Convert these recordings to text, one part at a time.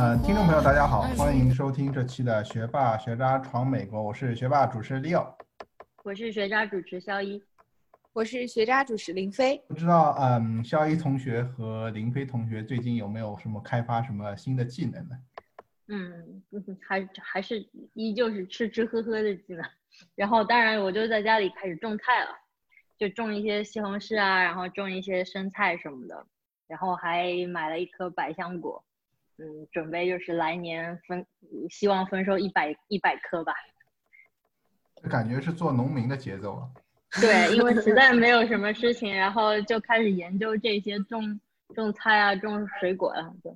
呃，听众朋友，大家好，欢迎收听这期的学霸学渣闯美国，我是学霸主持人 Leo。我是学渣主持肖一，我是学渣主持林飞。不知道，嗯，肖一同学和林飞同学最近有没有什么开发什么新的技能呢？嗯，嗯还还是依旧是吃吃喝喝的技能。然后当然我就在家里开始种菜了，就种一些西红柿啊，然后种一些生菜什么的，然后还买了一颗百香果，嗯，准备就是来年分，希望丰收一百一百棵吧。感觉是做农民的节奏啊。对，因为实在没有什么事情，然后就开始研究这些种种菜啊，种水果啊，对。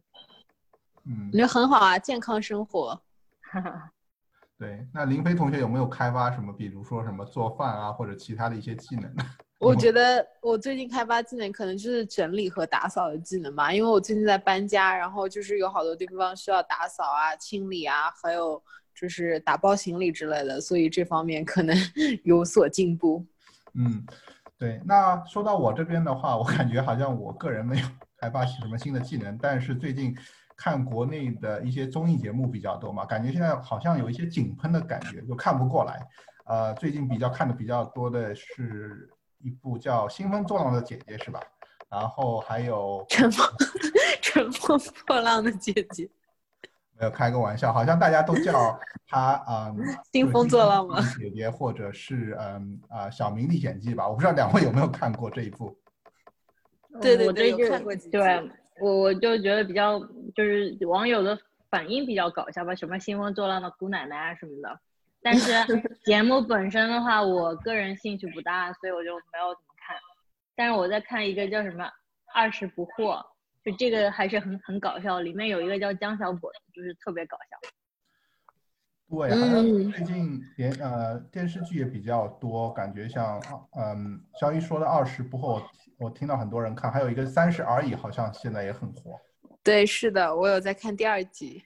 嗯我，觉得很好啊，健康生活。对。那林飞同学有没有开发什么，比如说什么做饭啊，或者其他的一些技能呢？我觉得我最近开发技能可能就是整理和打扫的技能吧，因为我最近在搬家，然后就是有好多地方需要打扫啊、清理啊，还有就是打包行李之类的，所以这方面可能 有所进步。嗯，对。那说到我这边的话，我感觉好像我个人没有 开发什么新的技能，但是最近看国内的一些综艺节目比较多嘛，感觉现在好像有一些井喷的感觉，就看不过来。呃，最近比较看的比较多的是一部叫《兴风作浪的姐姐》，是吧？然后还有乘风 乘风破浪的姐姐，没有开个玩笑，好像大家都叫她嗯，兴风作浪吗？姐姐，或者是嗯啊、小明历险记吧？我不知道两位有没有看过这一部？对对对有看过几集对我我就觉得比较就是网友的反应比较搞笑吧，什么兴风作浪的姑奶奶啊什么的。但是节目本身的话，我个人兴趣不大，所以我就没有怎么看。但是我在看一个叫什么《二十不惑》，就这个还是很很搞笑，里面有一个叫江小果的，就是特别搞笑。对，好像嗯最近电呃电视剧也比较多，感觉像嗯肖一说的二十不惑，我我听到很多人看，还有一个三十而已，好像现在也很火。对，是的，我有在看第二集。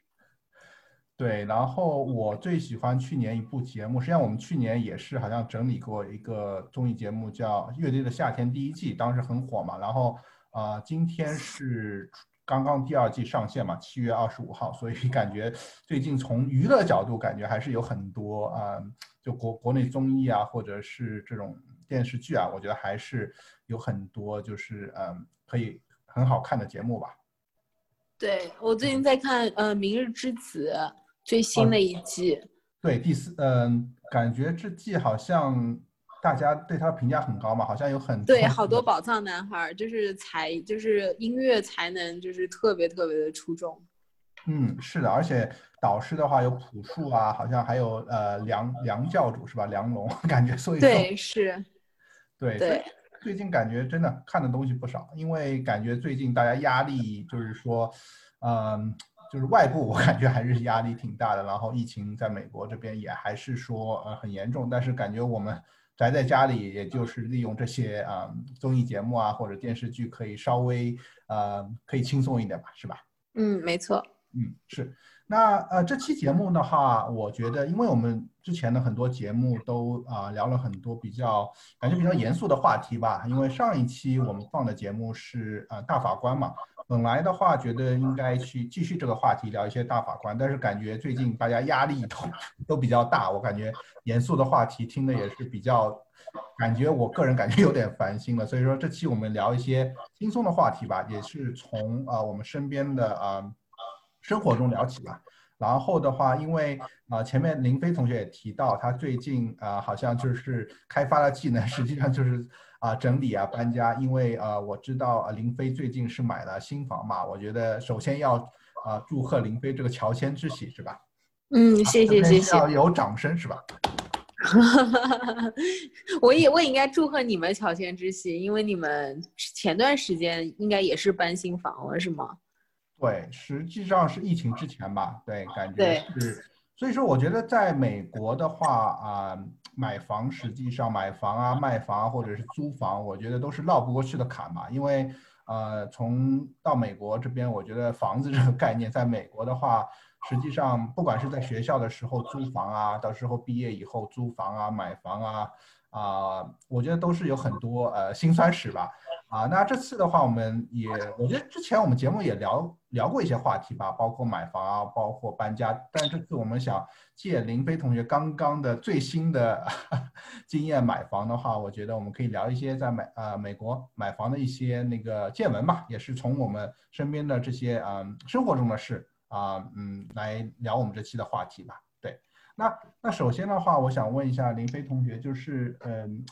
对，然后我最喜欢去年一部节目，实际上我们去年也是好像整理过一个综艺节目，叫《乐队的夏天》第一季，当时很火嘛。然后呃，今天是刚刚第二季上线嘛，七月二十五号，所以感觉最近从娱乐角度，感觉还是有很多啊、就国国内综艺啊，或者是这种电视剧啊，我觉得还是有很多就是嗯可以很好看的节目吧。对我最近在看呃《明日之子》最新的一季。对，第四，嗯，感觉这季好像大家对他评价很高嘛，好像有很对，好多宝藏男孩儿，就是才就是音乐才能就是特别特别的出众。嗯，是的，而且导师的话有朴树啊，好像还有呃梁梁教主是吧？梁龙，感觉所以说对，是，对对最近感觉真的看的东西不少，因为感觉最近大家压力就是说，嗯，就是外部 我感觉还是压力挺大的，然后疫情在美国这边也还是说呃很严重，但是感觉我们宅在家里，也就是利用这些啊、综艺节目啊或者电视剧，可以稍微呃可以轻松一点吧，是吧？嗯，没错。嗯，是。那呃，这期节目的话，我觉得，因为我们之前的很多节目都啊、聊了很多比较感觉比较严肃的话题吧。因为上一期我们放的节目是呃大法官嘛，本来的话觉得应该去继续这个话题聊一些大法官，但是感觉最近大家压力都都比较大，我感觉严肃的话题听的也是比较，感觉我个人感觉有点烦心了。所以说这期我们聊一些轻松的话题吧，也是从啊、我们身边的啊。生活中聊起吧。然后的话，因为啊、前面林飞同学也提到，他最近啊、好像就是开发了技能，实际上就是啊、整理啊搬家。因为啊、我知道啊林飞最近是买了新房嘛，我觉得首先要啊、祝贺林飞这个乔迁之喜是吧？嗯，谢谢谢谢。要有掌声是吧？我也我也应该祝贺你们乔迁之喜，因为你们前段时间应该也是搬新房了，是吗？对，实际上是疫情之前吧，对，感觉对是。所以说，我觉得在美国的话啊、买房实际上买房啊、卖房啊或者是租房，我觉得都是绕不过去的坎嘛。因为呃，从到美国这边，我觉得房子这个概念，在美国的话，实际上不管是在学校的时候租房啊，到时候毕业以后租房啊、买房啊，啊、我觉得都是有很多呃辛酸史吧。啊，那这次的话，我们也，我觉得之前我们节目也聊聊过一些话题吧，包括买房啊，包括搬家。但这次我们想借林飞同学刚刚的最新的 经验买房的话，我觉得我们可以聊一些在美呃美国买房的一些那个见闻吧，也是从我们身边的这些嗯生活中的事啊嗯来聊我们这期的话题吧。对，那那首先的话，我想问一下林飞同学，就是嗯。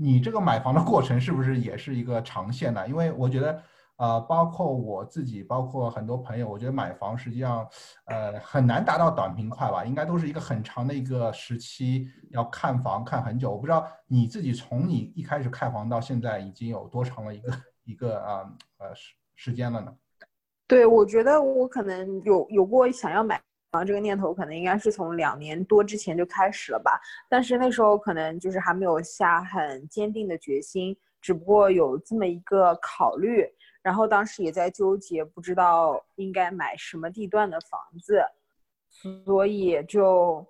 你这个买房的过程是不是也是一个长线的？因为我觉得，呃，包括我自己，包括很多朋友，我觉得买房实际上，呃，很难达到短平快吧，应该都是一个很长的一个时期，要看房看很久。我不知道你自己从你一开始看房到现在已经有多长了一个一个啊呃时时间了呢？对，我觉得我可能有有过想要买然后这个念头，可能应该是从两年多之前就开始了吧。但是那时候可能就是还没有下很坚定的决心，只不过有这么一个考虑。然后当时也在纠结，不知道应该买什么地段的房子，所以就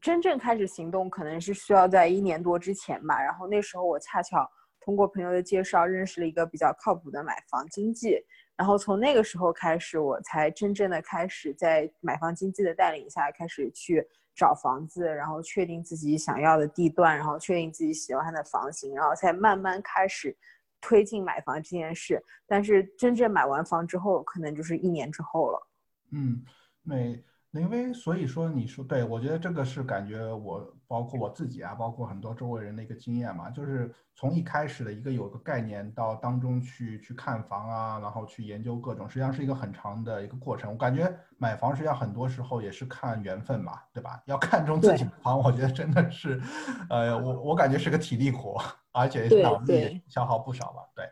真正开始行动，可能是需要在一年多之前吧。然后那时候我恰巧通过朋友的介绍，认识了一个比较靠谱的买房经纪。然后从那个时候开始，我才真正的开始在买房经纪的带领下，开始去找房子，然后确定自己想要的地段，然后确定自己喜欢的房型，然后才慢慢开始推进买房这件事。但是真正买完房之后，可能就是一年之后了。嗯，每林威，所以说你说对，我觉得这个是感觉我包括我自己啊，包括很多周围人的一个经验嘛，就是从一开始的一个有个概念到当中去去看房啊，然后去研究各种，实际上是一个很长的一个过程。我感觉买房实际上很多时候也是看缘分嘛，对吧？要看中自己的房，我觉得真的是，呃，我我感觉是个体力活，而且对脑力消耗不少吧。对，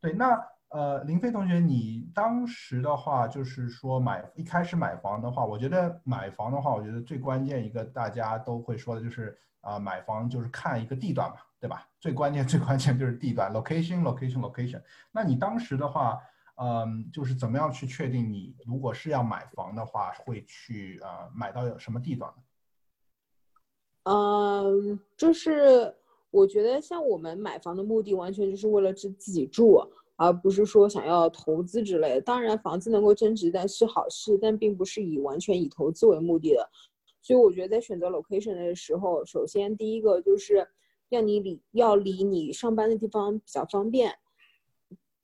对，那。呃，林飞同学，你当时的话就是说买一开始买房的话，我觉得买房的话，我觉得最关键一个大家都会说的就是啊、买房就是看一个地段嘛，对吧？最关键最关键就是地段，location location location。那你当时的话，嗯，就是怎么样去确定你如果是要买房的话，会去呃买到有什么地段？嗯，就是我觉得像我们买房的目的，完全就是为了自自己住，而不是说想要投资之类的。当然，房子能够增值，但是好事，但并不是以完全以投资为目的的。所以我觉得在选择 location 的时候，首先第一个就是要你离要离你上班的地方比较方便，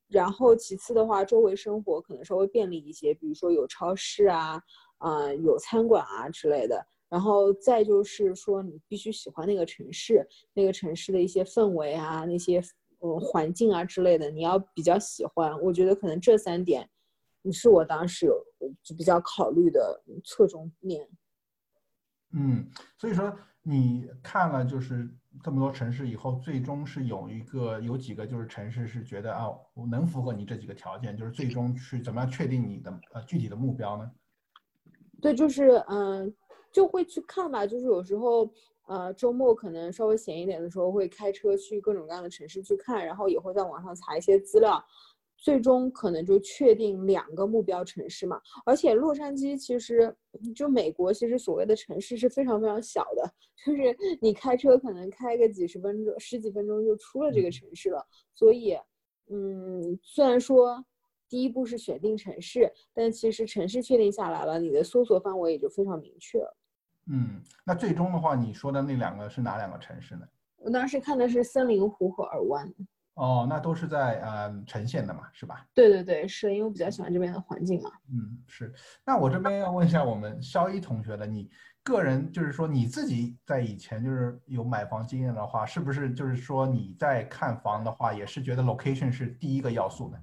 然后其次的话，周围生活可能稍微便利一些，比如说有超市啊，啊、有餐馆啊之类的。然后再就是说，你必须喜欢那个城市，那个城市的一些氛围啊，那些嗯环境啊之类的，你要比较喜欢。我觉得可能这三点，是我当时有就比较考虑的侧重点。嗯，所以说你看了就是这么多城市以后，最终是有一个有几个就是城市是觉得啊，我能符合你这几个条件，就是最终去怎么样确定你的呃具体的目标呢？对，就是嗯，就会去看吧。就是有时候，呃，周末可能稍微闲一点的时候，会开车去各种各样的城市去看，然后也会在网上查一些资料，最终可能就确定两个目标城市嘛。而且洛杉矶其实就美国，其实所谓的城市是非常非常小的，就是你开车可能开个几十分钟、十几分钟就出了这个城市了。所以，嗯，虽然说。第一步是选定城市，但其实城市确定下来了，你的搜索范围也就非常明确了。嗯，那最终的话，你说的那两个是哪两个城市呢？我当时看的是森林湖和尔湾。哦，那都是在呃呈现的嘛，是吧？对对对，是因为我比较喜欢这边的环境嘛。嗯，是。那我这边要问一下我们肖一同学的，你个人就是说你自己在以前就是有买房经验的话，是不是就是说你在看房的话，也是觉得 location 是第一个要素呢？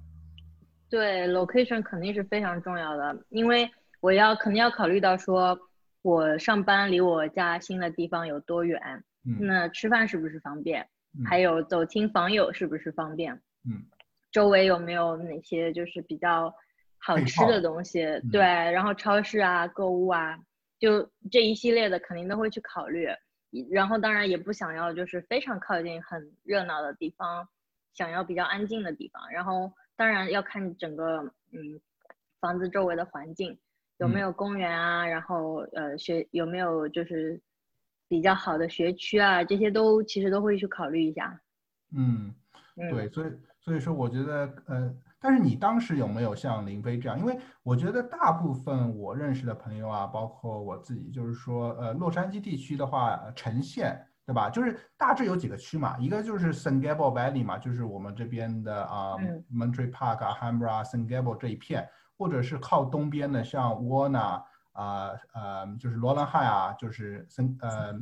对，location 肯定是非常重要的，因为我要肯定要考虑到说，我上班离我家新的地方有多远，嗯那吃饭是不是方便，嗯还有走亲访友是不是方便，嗯，周围有没有哪些就是比较好吃的东西，对，然后超市啊、购物啊，就这一系列的肯定都会去考虑。然后当然也不想要就是非常靠近很热闹的地方，想要比较安静的地方。然后当然要看整个嗯房子周围的环境有没嗯有公园啊，然后呃学有没有就是比较好的学区啊，这些都其实都会去考虑一下。嗯，嗯，对，所以所以说，我觉得，呃，但是你当时有没有像林飞这样？因为我觉得大部分我认识的朋友啊，包括我自己，就是说，呃，洛杉矶地区的话，呃呈现，对吧？就是大致有几个区嘛，一个就是 San Gabriel Valley 嘛，就是我们这边的啊、嗯 Monterey Park 啊、Alhambra、San Gabriel 这一片，或者是靠东边的，像沃纳啊、呃，就是罗兰汉啊，就是森呃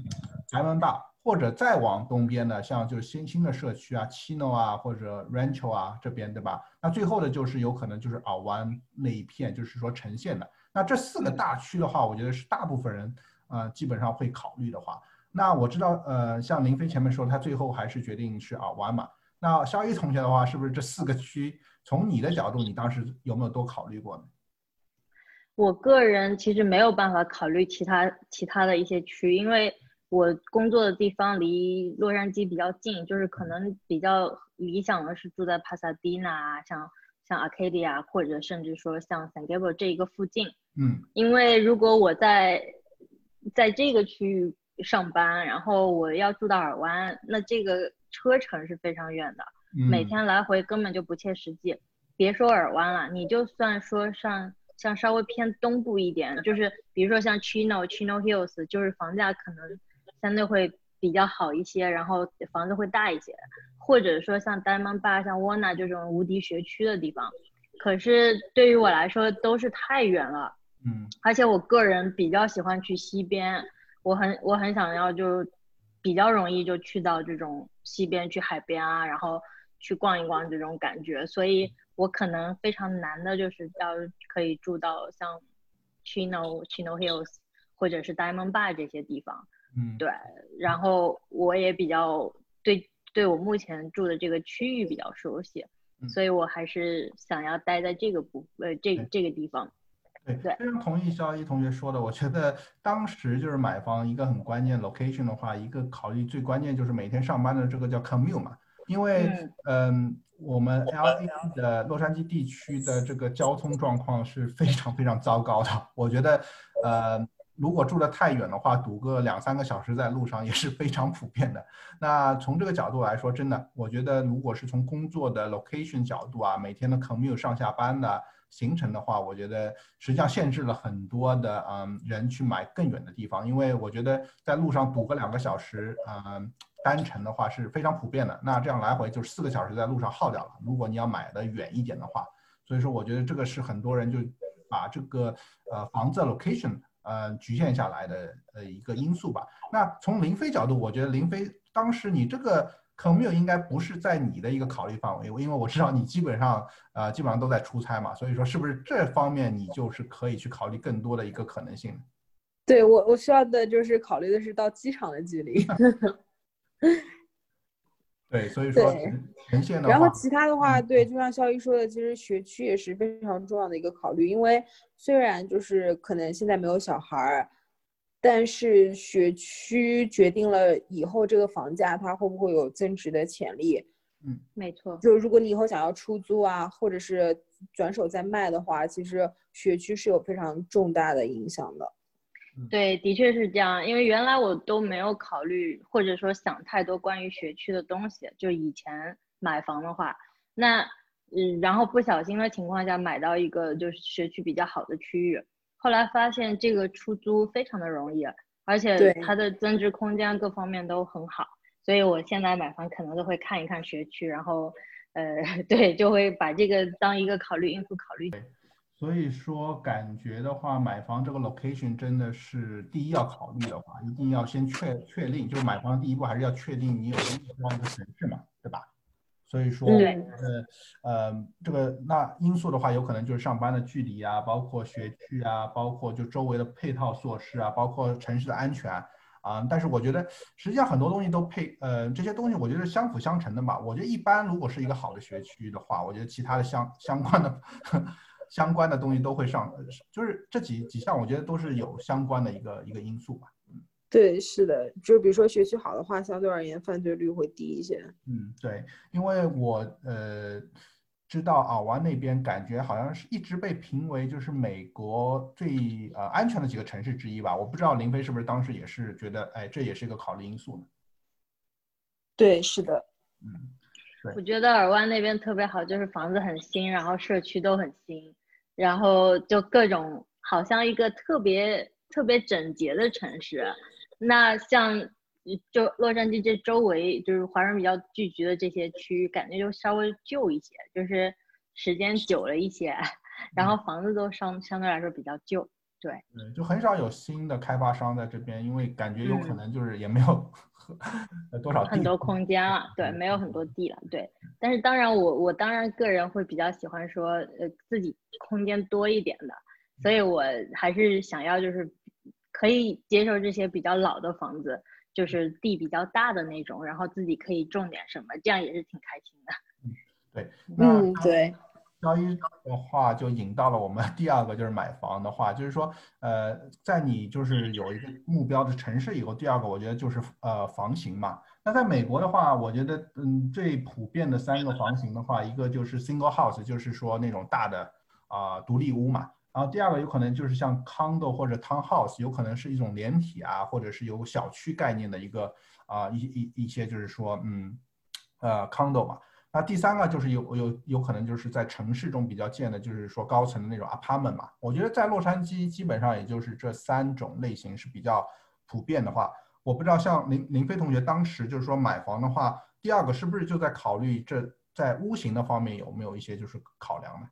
台湾大，或者再往东边的，像就是新兴的社区啊，Chino 啊，或者 Rancho 啊这边，对吧？那最后的就是有可能就是尔湾那一片，就是说呈现的。那这四个大区的话，我觉得是大部分人呃基本上会考虑的话。那我知道，呃，像林飞前面说，他最后还是决定是尔湾嘛。那肖一同学的话，是不是这四个区，从你的角度，你当时有没有多考虑过呢？我个人其实没有办法考虑其他其他的一些区，因为我工作的地方离洛杉矶比较近，就是可能比较理想的是住在帕萨迪纳啊，像像 Arcadia 或者甚至说像 San Gabriel 这一个附近，嗯因为如果我在在这个区域上班，然后我要住到尔湾，那这个车程是非常远的。嗯，每天来回根本就不切实际。别说尔湾了，你就算说上像稍微偏东部一点，就是比如说像 Chino、Chino Hills，就是房价可能相对会比较好一些，然后房子会大一些，或者说像 Diamond Bar、像 Warner 这种无敌学区的地方，可是对于我来说都是太远了。嗯而且我个人比较喜欢去西边，我很我很想要就比较容易就去到这种西边去海边啊，然后去逛一逛这种感觉，所以我可能非常难的就是要可以住到像 Chino Chino Hills 或者是 Diamond Bar 这些地方，嗯，对，然后我也比较对对我目前住的这个区域比较熟悉，嗯所以我还是想要待在这个部呃这对这个地方。对，对非常同意肖一同学说的。我觉得当时就是买房一个很关键 location 的话，一个考虑最关键就是每天上班的这个叫 commute 嘛，因为嗯，我们 LA 的洛杉矶地区的这个交通状况是非常非常糟糕的。我觉得呃，如果住得太远的话，堵个两三个小时在路上也是非常普遍的。那从这个角度来说，真的，我觉得如果是从工作的 location 角度啊，每天的 commute 上下班的行程的话，我觉得实际上限制了很多的嗯人去买更远的地方，因为我觉得在路上堵个两个小时，嗯，单程的话是非常普遍的。那这样来回就是四个小时在路上耗掉了。如果你要买的远一点的话，所以说我觉得这个是很多人就把这个呃房子 location 呃局限下来的呃一个因素吧。那从林飞角度，我觉得林飞当时你这个 commute 应该不是在你的一个考虑范围，因为我知道你基本上呃基本上都在出差嘛，所以说是不是这方面你就是可以去考虑更多的一个可能性？对我，我需要的就是考虑的是到机场的距离。对，所以说对呈现的话，然后其他的话，对，就像肖一说的，其实学区也是非常重要的一个考虑，因为虽然就是可能现在没有小孩儿，但是学区决定了以后这个房价它会不会有增值的潜力。嗯没错，就如果你以后想要出租啊，或者是转手再卖的话，其实学区是有非常重大的影响的。对，的确是这样。因为原来我都没有考虑或者说想太多关于学区的东西，就以前买房的话，那嗯，然后不小心的情况下买到一个就是学区比较好的区域，后来发现这个出租非常的容易，而且它的增值空间各方面都很好，所以我现在买房可能都会看一看学区，然后呃，对，就会把这个当一个考虑因素考虑。所以说感觉的话，买房这个 location 真的是第一要考虑的话，一定要先确确定，就是买房第一步还是要确定你有喜欢的城市嘛，对吧？所以说，对呃呃，这个那因素的话，有可能就是上班的距离啊，包括学区啊，包括就周围的配套措施啊，包括城市的安全啊。但是我觉得实际上很多东西都配呃这些东西，我觉得相辅相成的嘛。我觉得一般如果是一个好的学区的话，我觉得其他的相相关的相关的东西都会上，就是这几几项，我觉得都是有相关的一个一个因素吧。嗯，对，是的，就比如说学习好的话，相对而言犯罪率会低一些。嗯，对，因为我呃知道啊湾那边感觉好像是一直被评为就是美国最呃安全的几个城市之一吧。我不知道林飞是不是当时也是觉得，哎，这也是一个考虑因素呢？对，是的。嗯。我觉得尔湾那边特别好，就是房子很新，然后社区都很新，然后就各种好像一个特别特别整洁的城市。那像就洛杉矶这周围就是华人比较聚集的这些区域，感觉就稍微旧一些，就是时间久了一些，然后房子都相相对来说比较旧。对，对，就很少有新的开发商在这边，因为感觉有可能就是也没有 多少很多空间了，对，没有很多地了，对。但是当然，我我当然个人会比较喜欢说，呃，自己空间多一点的，所以我还是想要就是可以接受这些比较老的房子，就是地比较大的那种，然后自己可以种点什么，这样也是挺开心的。嗯，对，嗯，对。交易的话，就引到了我们 第二个，就是买房的话，就是说，呃，在你就是有一个目标的城市以后，第二个我觉得就是呃房型嘛。那在美国的话，我觉得嗯最普遍的三个房型的话，一个就是 single house，就是说那种大的啊独立屋嘛。然后第二个有可能就是像 condo 或者 townhouse，有可能是一种连体啊，或者是有小区概念的一个啊一一一些就是说嗯呃 condo 嘛。那第三个就是有有有可能就是在城市中比较建的，就是说高层的那种 apartment 嘛。我觉得在洛杉矶基本上也就是这三种类型是比较普遍的话，我不知道像林林飞同学当时就是说买房的话，第二个是不是就在考虑这在屋型的方面有没有一些就是考量呢？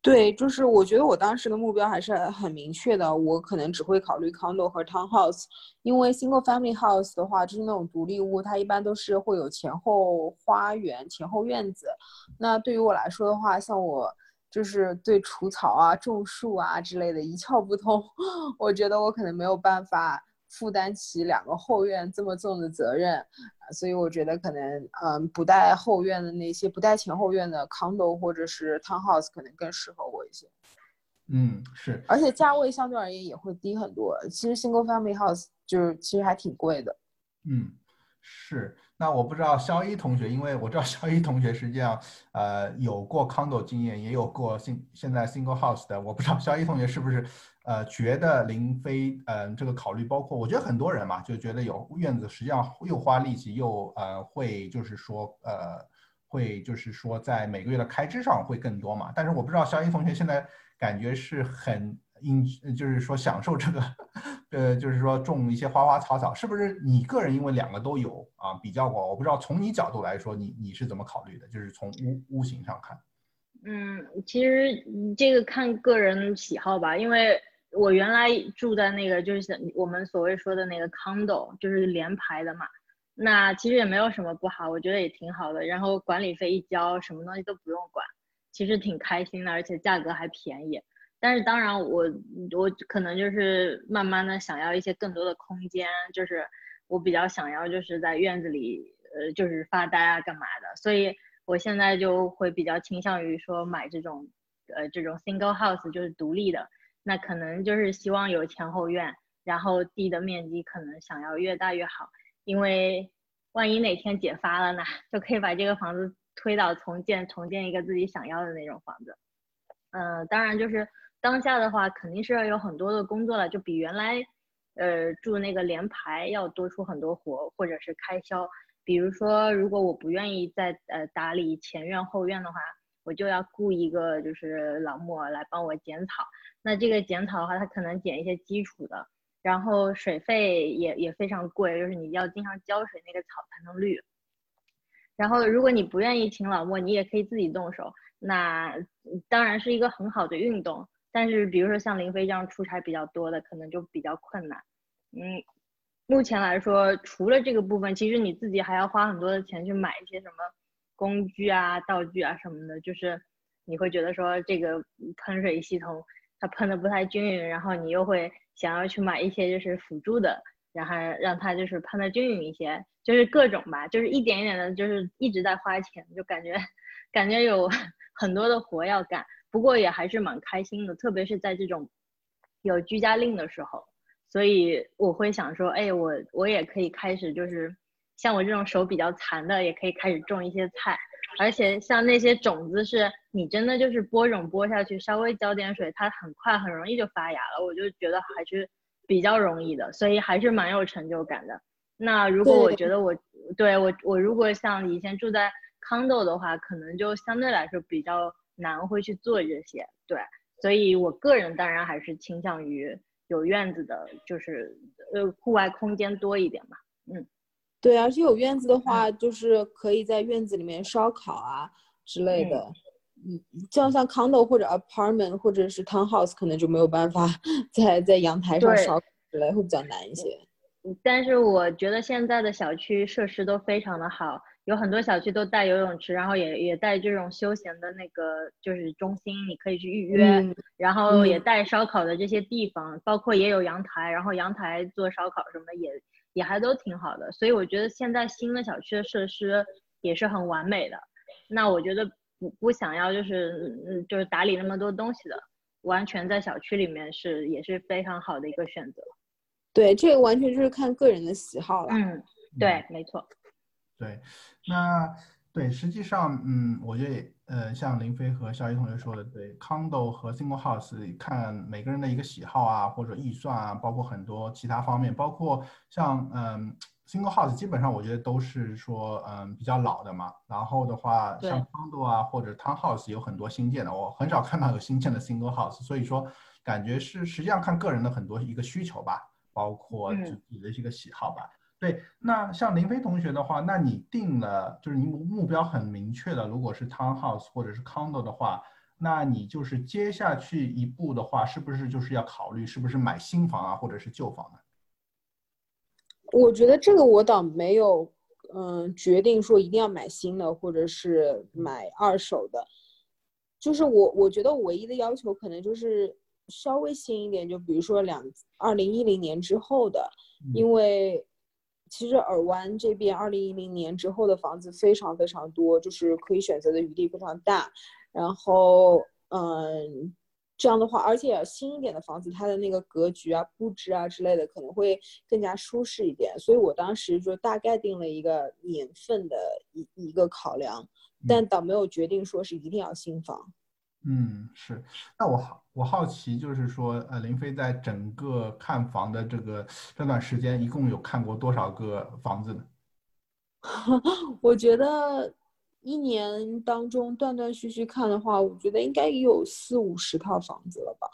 对，就是我觉得我当时的目标还是很明确的，我可能只会考虑 condo 和 townhouse，因为 single family house 的话，就是那种独立屋，它一般都是会有前后花园、前后院子。那对于我来说的话，像我就是对除草啊、种树啊之类的一窍不通，我觉得我可能没有办法。负担起两个后院这么重的责任，所以我觉得可能，嗯，不带后院的那些，不带前后院的 condo 或者是 townhouse 可能更适合我一些。嗯，是，而且价位相对而言也会低很多。其实 single family house 就是其实还挺贵的。嗯，是。那我不知道肖一同学，因为我知道肖一同学实际上，呃，有过 condo 经验，也有过现现在 single house 的。我不知道肖一同学是不是，呃，觉得林飞，嗯，这个考虑包括，我觉得很多人嘛，就觉得有院子实际上又花力气，又呃会就是说，呃，会就是说在每个月的开支上会更多嘛。但是我不知道肖一同学现在感觉是很。应就是说享受这个，呃，就是说种一些花花草草，是不是你个人因为两个都有啊？比较过，我不知道从你角度来说，你你是怎么考虑的？就是从屋屋型上看。嗯，其实这个看个人喜好吧，因为我原来住在那个就是我们所谓说的那个 condo，就是连排的嘛。那其实也没有什么不好，我觉得也挺好的。然后管理费一交，什么东西都不用管，其实挺开心的，而且价格还便宜。但是当然，我我可能就是慢慢的想要一些更多的空间，就是我比较想要就是在院子里，呃，就是发呆啊，干嘛的。所以我现在就会比较倾向于说买这种，呃，这种 single house，就是独立的。那可能就是希望有前后院，然后地的面积可能想要越大越好，因为万一哪天解发了呢，就可以把这个房子推倒重建，重建一个自己想要的那种房子。嗯，当然就是。当下的话，肯定是要有很多的工作了，就比原来，呃，住那个联排要多出很多活，或者是开销。比如说，如果我不愿意再呃打理前院后院的话，我就要雇一个就是老莫来帮我剪草。那这个剪草的话，他可能剪一些基础的，然后水费也也非常贵，就是你要经常浇水，那个草才能绿。然后，如果你不愿意请老莫，你也可以自己动手，那当然是一个很好的运动。但是，比如说像林飞这样出差比较多的，可能就比较困难。嗯，目前来说，除了这个部分，其实你自己还要花很多的钱去买一些什么工具啊、道具啊什么的。就是你会觉得说这个喷水系统它喷的不太均匀，然后你又会想要去买一些就是辅助的，然后让它就是喷的均匀一些，就是各种吧，就是一点一点的，就是一直在花钱，就感觉感觉有 很多的活要干。不过也还是蛮开心的，特别是在这种有居家令的时候，所以我会想说，哎，我我也可以开始，就是像我这种手比较残的，也可以开始种一些菜，而且像那些种子是你真的就是播种播下去，稍微浇点水，它很快很容易就发芽了，我就觉得还是比较容易的，所以还是蛮有成就感的。那如果我觉得我对我我如果像以前住在 condo 的话，可能就相对来说比较难会去做这些，对，所以我个人当然还是倾向于有院子的，就是呃户外空间多一点嘛，嗯，对，而且有院子的话，就是可以在院子里面烧烤啊之类的，嗯，像像 condo 或者 apartment 或者是 townhouse 可能就没有办法在在阳台上烧之类，会比较难一些。但是我觉得现在的小区设施都非常的好，有很多小区都带游泳池，然后也也带这种休闲的那个就是中心，你可以去预约，然后也带烧烤的这些地方，包括也有阳台，然后阳台做烧烤什么的也也还都挺好的，所以我觉得现在新的小区的设施也是很完美的。那我觉得不不想要就是嗯就是打理那么多东西的，完全在小区里面是也是非常好的一个选择。对，这个完全就是看个人的喜好了。嗯，对，没错。对，那对，实际上，嗯，我觉得，呃，像林飞和肖一同学说的，对，condo 和 single house 看每个人的一个喜好啊，或者预算啊，包括很多其他方面，包括像，嗯，single house 基本上我觉得都是说，嗯，比较老的嘛。然后的话，像 condo 啊或者 townhouse 有很多新建的，我很少看到有新建的 single house，所以说感觉是实际上看个人的很多一个需求吧。包括自己的一个喜好吧。对，那像林飞同学的话，那你定了就是你目标很明确的，如果是 townhouse 或者是 condo 的话，那你就是接下去一步的话，是不是就是要考虑是不是买新房啊，或者是旧房呢？我觉得这个我倒没有，嗯，决定说一定要买新的或者是买二手的，就是我我觉得唯一的要求可能就是。稍微新一点，就比如说两二零一零年之后的，因为其实尔湾这边二零一零年之后的房子非常非常多，就是可以选择的余地非常大。然后，嗯，这样的话，而且新一点的房子，它的那个格局啊、布置啊之类的，可能会更加舒适一点。所以我当时就大概定了一个年份的一一个考量，但倒没有决定说是一定要新房。嗯，是。那我好，我好奇，就是说，呃，林飞在整个看房的这个这段时间，一共有看过多少个房子呢？我觉得一年当中断断续续看的话，我觉得应该也有四五十套房子了吧。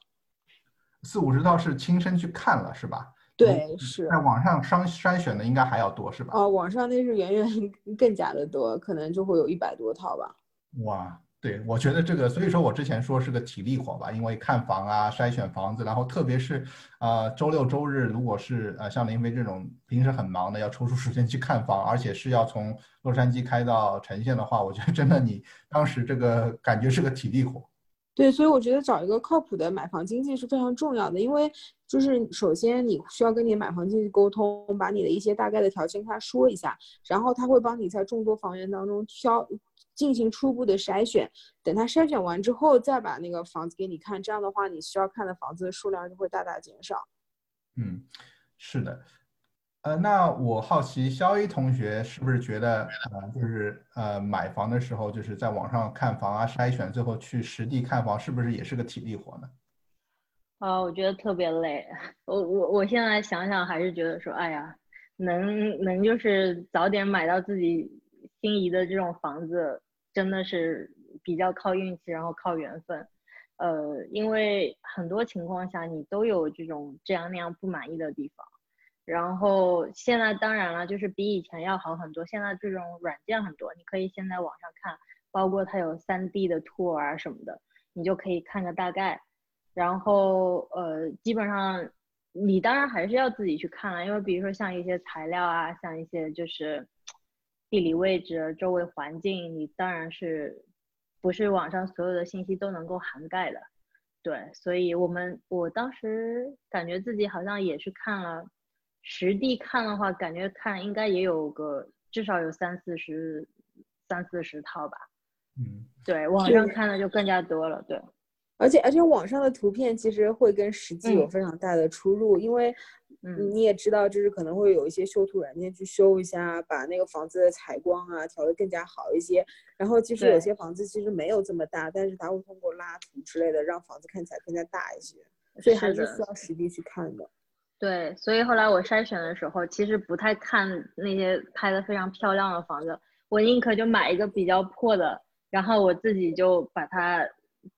四五十套是亲身去看了，是吧？对，是在网上筛筛选的应该还要多，是吧？哦，网上那是远远 更加的多，可能就会有一百多套吧。哇。对，我觉得这个，所以说我之前说是个体力活吧，因为看房啊、筛选房子，然后特别是，呃，周六周日，如果是呃像林飞这种平时很忙的，要抽出时间去看房，而且是要从洛杉矶开到城县的话，我觉得真的你当时这个感觉是个体力活。对，所以我觉得找一个靠谱的买房经纪是非常重要的，因为就是首先你需要跟你买房经纪沟通，把你的一些大概的条件跟他说一下，然后他会帮你在众多房源当中挑。进行初步的筛选，等他筛选完之后，再把那个房子给你看。这样的话，你需要看的房子的数量就会大大减少。嗯，是的。呃，那我好奇，肖一同学是不是觉得，呃，就是呃，买房的时候，就是在网上看房啊，筛选，最后去实地看房，是不是也是个体力活呢？啊，我觉得特别累。我我我现在想想，还是觉得说，哎呀，能能就是早点买到自己。心仪的这种房子真的是比较靠运气，然后靠缘分，呃，因为很多情况下你都有这种这样那样不满意的地方，然后现在当然了，就是比以前要好很多。现在这种软件很多，你可以先在网上看，包括它有三 D 的 tour 啊什么的，你就可以看个大概。然后呃，基本上你当然还是要自己去看了，因为比如说像一些材料啊，像一些就是。地理位置、周围环境，你当然是不是网上所有的信息都能够涵盖的，对，所以我们我当时感觉自己好像也是看了实地看的话，感觉看应该也有个至少有三四十、三四十套吧。嗯，对，网上看的就更加多了，对。而且而且网上的图片其实会跟实际有嗯非常大的出入，因为嗯你也知道，就是可能会有一些修图软件去修一下，把那个房子的采光啊调得更加好一些。然后其实有些房子其实没有这么大，但是它会通过拉图之类的让房子看起来更加大一些，所以还是需要实地去看的。对，所以后来我筛选的时候，其实不太看那些拍的非常漂亮的房子，我宁可就买一个比较破的，然后我自己就把它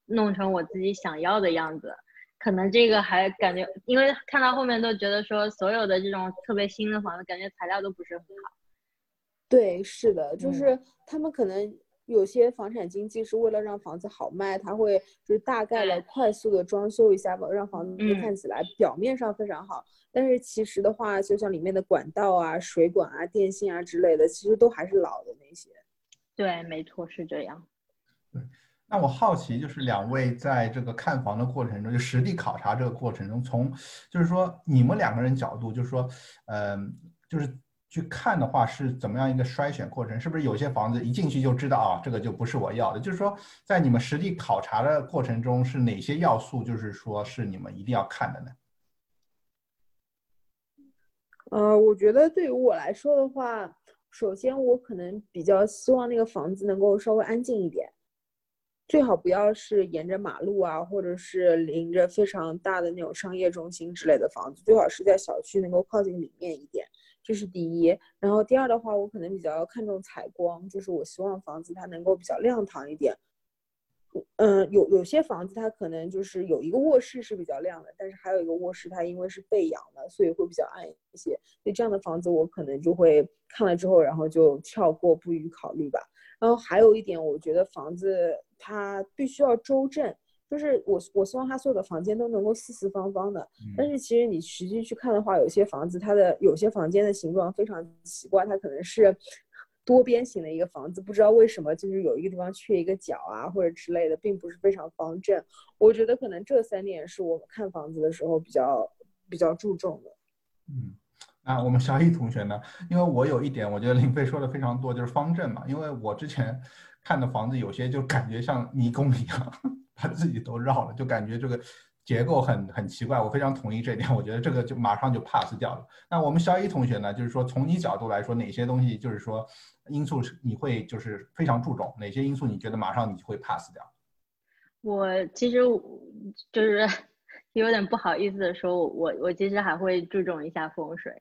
弄成我自己想要的样子。可能这个还感觉，因为看到后面都觉得说，所有的这种特别新的房子，感觉材料都不是很好。对，是的，就嗯是他们可能有些房产经纪是为了让房子好卖，他会就是大概的快速的装修一下吧，让房子嗯看起来表面上非常好，但是其实的话，就像里面的管道啊、水管啊、电信啊之类的，其实都还是老的那些。对，没错，是这样。那我好奇，就是两位在这个看房的过程中，就实地考察这个过程中，从就是说你们两个人角度，就是说，嗯、就是去看的话是怎么样一个筛选过程？是不是有些房子一进去就知道啊，这个就不是我要的？就是说，在你们实地考察的过程中，是哪些要素，就是说是你们一定要看的呢？呃，我觉得对于我来说的话，首先我可能比较希望那个房子能够稍微安静一点，最好不要是沿着马路啊，或者是临着非常大的那种商业中心之类的房子，最好是在小区能够靠近里面一点，这是第一。然后第二的话，我可能比较看重采光，就是我希望房子它能够比较亮堂一点。嗯，有有些房子它可能就是有一个卧室是比较亮的，但是还有一个卧室它因为是背阳的，所以会比较暗一些。所以这样的房子我可能就会看了之后，然后就跳过，不予考虑吧。然后还有一点，我觉得房子它必须要周正，就是我我希望它所有的房间都能够四四方方的。但是其实你实际去看的话，有些房子它的有些房间的形状非常奇怪，它可能是多边形的一个房子，不知道为什么就是有一个地方缺一个角啊或者之类的，并不是非常方正。我觉得可能这三点是我们看房子的时候比较比较注重的。嗯，那我们小易同学呢？因为我有一点，我觉得林飞说的非常多，就是方正嘛。因为我之前看的房子有些就感觉像迷宫一样，把自己都绕了，就感觉这个结构很很奇怪。我非常同意这点，我觉得这个就马上就 pass 掉了。那我们小一同学呢？就是说从你角度来说，哪些东西就是说因素是你会就是非常注重，哪些因素你觉得马上你会 pass 掉？我其实就是 有点不好意思的说，我我其实还会注重一下风水，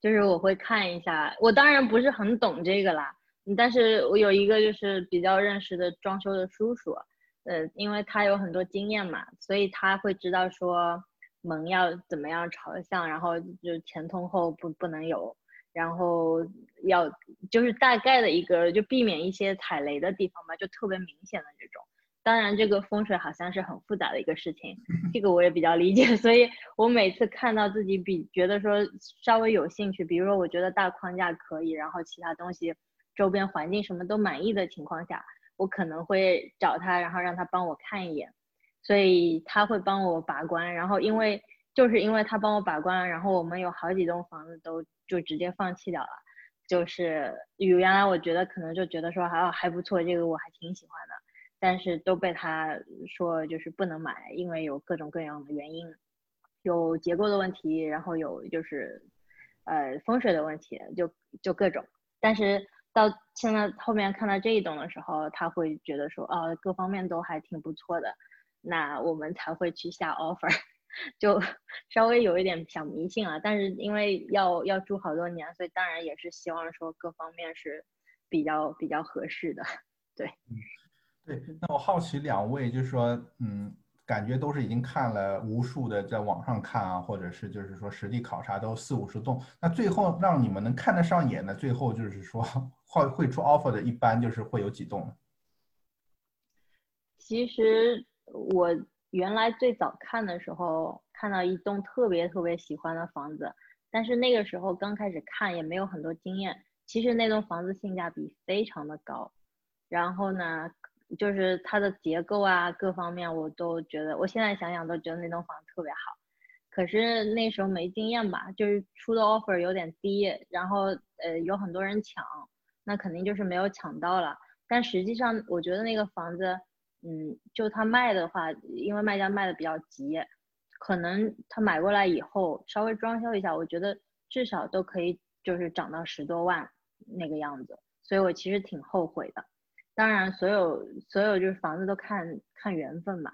就是我会看一下。我当然不是很懂这个啦，但是我有一个就是比较认识的装修的叔叔，呃，因为他有很多经验嘛，所以他会知道说门要怎么样朝向，然后就前通后不不能有，然后要就是大概的一个就避免一些踩雷的地方吧，就特别明显的这种。当然，这个风水好像是很复杂的一个事情，这个我也比较理解，所以我每次看到自己比觉得说稍微有兴趣，比如说我觉得大框架可以，然后其他东西周边环境什么都满意的情况下，我可能会找他，然后让他帮我看一眼，所以他会帮我把关，然后因为就是因为他帮我把关，然后我们有好几栋房子都就直接放弃掉了，就是原来我觉得可能就觉得说还还不错，这个我还挺喜欢的。但是都被他说就是不能买，因为有各种各样的原因，有结构的问题，然后有就是呃风水的问题，就就各种。但是到现在后面看到这一栋的时候，他会觉得说哦各方面都还挺不错的，那我们才会去下 offer，就稍微有一点小迷信啊。但是因为要要住好多年，所以当然也是希望说各方面是比较比较合适的，对。对，那我好奇两位，就是说，嗯，感觉都是已经看了无数的，在网上看啊，或者是就是说实地考察都四五十栋，那最后让你们能看得上眼的，最后就是说会会出 offer 的，一般就是会有几栋？其实我原来最早看的时候，看到一栋特别特别喜欢的房子，但是那个时候刚开始看也没有很多经验。其实那栋房子性价比非常的高，然后呢，就是它的结构啊各方面我都觉得，我现在想想都觉得那栋房子特别好。可是那时候没经验吧，就是出的 offer 有点低，然后呃有很多人抢，那肯定就是没有抢到了。但实际上我觉得那个房子。嗯，就他卖的话，因为卖家卖的比较急，可能他买过来以后稍微装修一下，我觉得至少都可以就是涨到十多万那个样子，所以我其实挺后悔的。当然，所有所有就是房子都看看缘分嘛。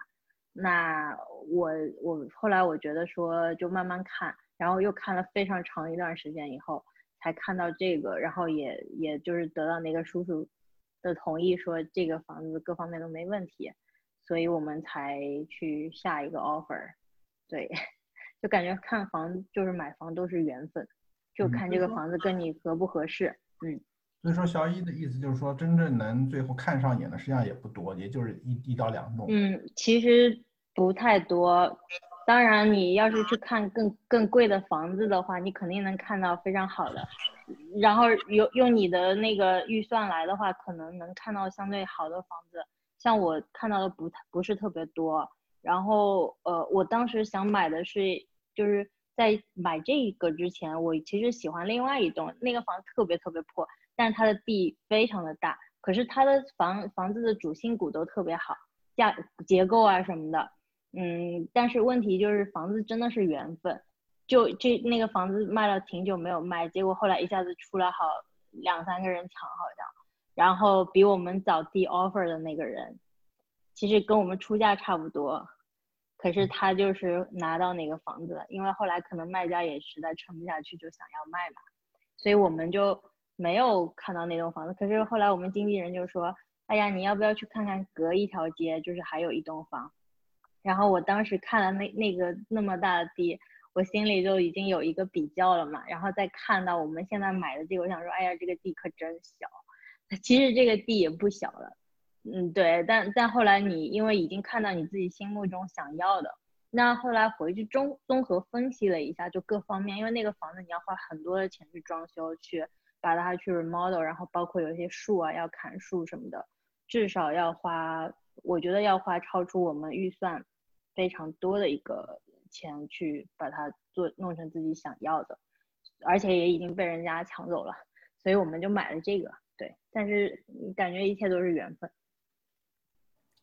那我我后来我觉得说就慢慢看，然后又看了非常长一段时间以后，才看到这个，然后也也就是得到那个叔叔。的同意说这个房子各方面都没问题，所以我们才去下一个 offer。对，就感觉看房就是买房都是缘分，就看这个房子跟你合不合适。嗯。所以说，小一的意思就是说，真正能最后看上眼的实际上也不多，也就是一一到两栋。嗯，其实不太多。当然，你要是去看更更贵的房子的话，你肯定能看到非常好的。然后用用你的那个预算来的话，可能能看到相对好的房子。像我看到的不太不是特别多。然后呃，我当时想买的是，就是在买这个之前，我其实喜欢另外一栋，那个房子特别特别破，但它的地非常的大，可是它的房房子的主心骨都特别好，架结构啊什么的。嗯，但是问题就是房子真的是缘分，就这那个房子卖了挺久没有卖，结果后来一下子出来好两三个人抢好像，然后比我们早递 offer 的那个人，其实跟我们出价差不多，可是他就是拿到那个房子了，因为后来可能卖家也实在撑不下去就想要卖嘛，所以我们就没有看到那栋房子。可是后来我们经纪人就说，哎呀，你要不要去看看隔一条街，就是还有一栋房。然后我当时看了那那个那么大的地，我心里就已经有一个比较了嘛。然后再看到我们现在买的地，我想说，哎呀，这个地可真小。其实这个地也不小了，嗯，对。但但后来你因为已经看到你自己心目中想要的，那后来回去综综合分析了一下，就各方面，因为那个房子你要花很多的钱去装修，去把它去 remodel，然后包括有一些树啊要砍树什么的，至少要花，我觉得要花超出我们预算。非常多的一个钱去把它做弄成自己想要的，而且也已经被人家抢走了，所以我们就买了这个。对，但是感觉一切都是缘分。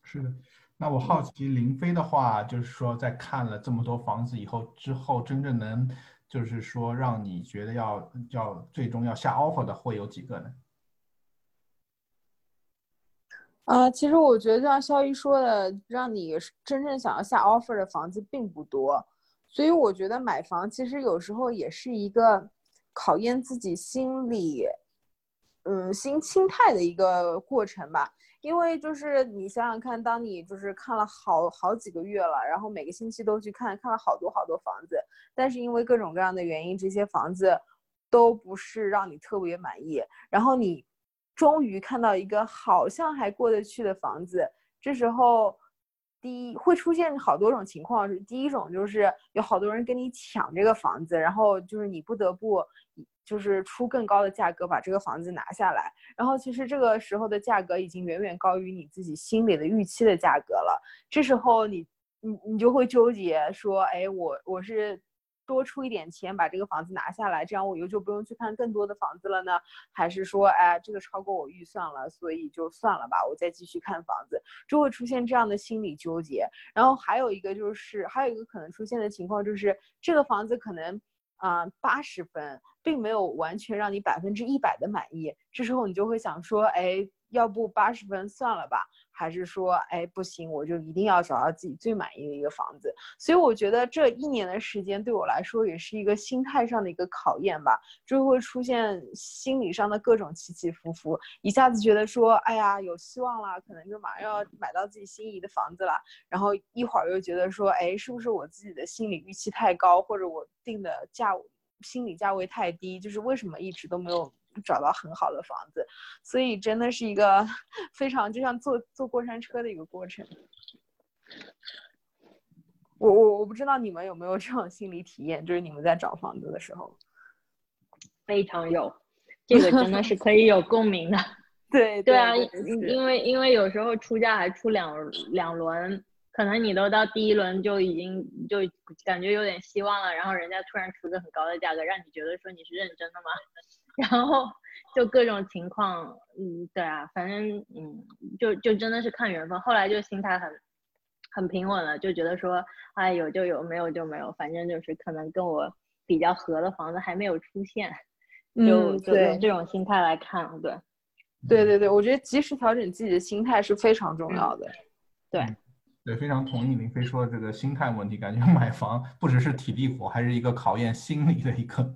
是的，那我好奇林飞的话，就是说在看了这么多房子以后，之后真正能就是说让你觉得要要最终要下 offer 的会有几个呢？啊，其实我觉得像肖一说的，让你真正想要下 offer 的房子并不多，所以我觉得买房其实有时候也是一个考验自己心理，嗯，心心态的一个过程吧。因为就是你想想看，当你就是看了好好几个月了，然后每个星期都去看，看了好多好多房子，但是因为各种各样的原因，这些房子都不是让你特别满意，然后你。终于看到一个好像还过得去的房子，这时候，第一会出现好多种情况。是第一种就是有好多人跟你抢这个房子，然后就是你不得不就是出更高的价格把这个房子拿下来。然后其实这个时候的价格已经远远高于你自己心里的预期的价格了。这时候你你你就会纠结说，哎，我我是。多出一点钱把这个房子拿下来，这样我以后就不用去看更多的房子了呢？还是说，哎，这个超过我预算了，所以就算了吧，我再继续看房子，就会出现这样的心理纠结。然后还有一个就是，还有一个可能出现的情况就是，这个房子可能啊八十分，并没有完全让你百分之一百的满意，这时候你就会想说，哎。要不八十分算了吧，还是说，哎，不行，我就一定要找到自己最满意的一个房子。所以我觉得这一年的时间对我来说也是一个心态上的一个考验吧，就会出现心理上的各种起起伏伏，一下子觉得说，哎呀，有希望了，可能就马上要买到自己心仪的房子了，然后一会儿又觉得说，哎，是不是我自己的心理预期太高，或者我定的价心理价位太低，就是为什么一直都没有。找到很好的房子，所以真的是一个 非常就像坐坐过山车的一个过程。我我我不知道你们有没有这种心理体验，就是你们在找房子的时候，非常有，这个真的是可以有共鸣的。对对啊，因为因为有时候出价还出两两轮。可能你都到第一轮就已经就感觉有点希望了，然后人家突然出个很高的价格，让你觉得说你是认真的吗？然后就各种情况，嗯，对啊，反正嗯，就就真的是看缘分。后来就心态很很平稳了，就觉得说，哎，有就有，没有就没有，反正就是可能跟我比较合的房子还没有出现，就就用这种心态来看，对，对对对，我觉得及时调整自己的心态是非常重要的，对。对，非常同意林飞说的这个心态问题。感觉 买房不只是体力活，还是一个考验心理的一个，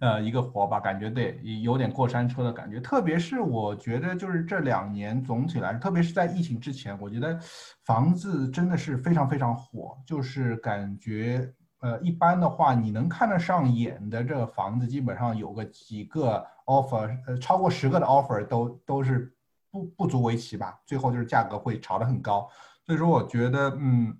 呃，一个活吧。感觉对，有点过山车的感觉。特别是我觉得，就是这两年总体来，特别是在疫情之前，我觉得房子真的是非常非常火。就是感觉，呃，一般的话，你能看得上眼的这个房子，基本上有个几个 offer，呃，超过十个的 offer 都都是不不足为奇吧。最后就是价格会炒得很高。所以说，我觉得，嗯，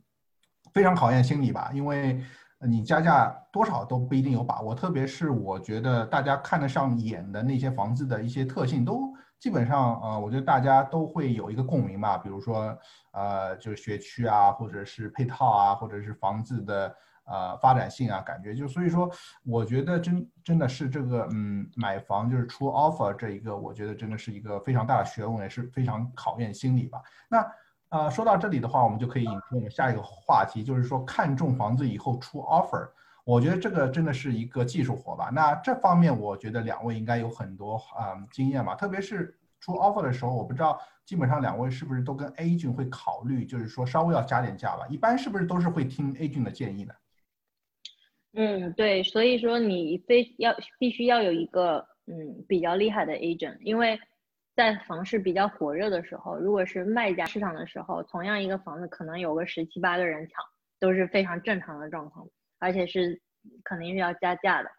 非常考验心理吧，因为你加价多少都不一定有把握。特别是我觉得大家看得上眼的那些房子的一些特性，都基本上，呃，我觉得大家都会有一个共鸣吧。比如说，呃，就是学区啊，或者是配套啊，或者是房子的呃发展性啊，感觉就所以说，我觉得真真的是这个，嗯，买房就是出 offer 这一个，我觉得真的是一个非常大的学问，也是非常考验心理吧。那。呃，说到这里的话，我们就可以引出我们下一个话题，就是说看中房子以后出 offer。我觉得这个真的是一个技术活吧。那这方面，我觉得两位应该有很多啊经验吧。特别是出 offer 的时候，我不知道基本上两位是不是都跟 A 君会考虑，就是说稍微要加点价吧。一般是不是都是会听 A 君的建议呢？嗯，对，所以说你非要必须要有一个嗯比较厉害的 agent，因为。在房市比较火热的时候，如果是卖家市场的时候，同样一个房子可能有个十七八个人抢，都是非常正常的状况，而且是肯定是要加价的。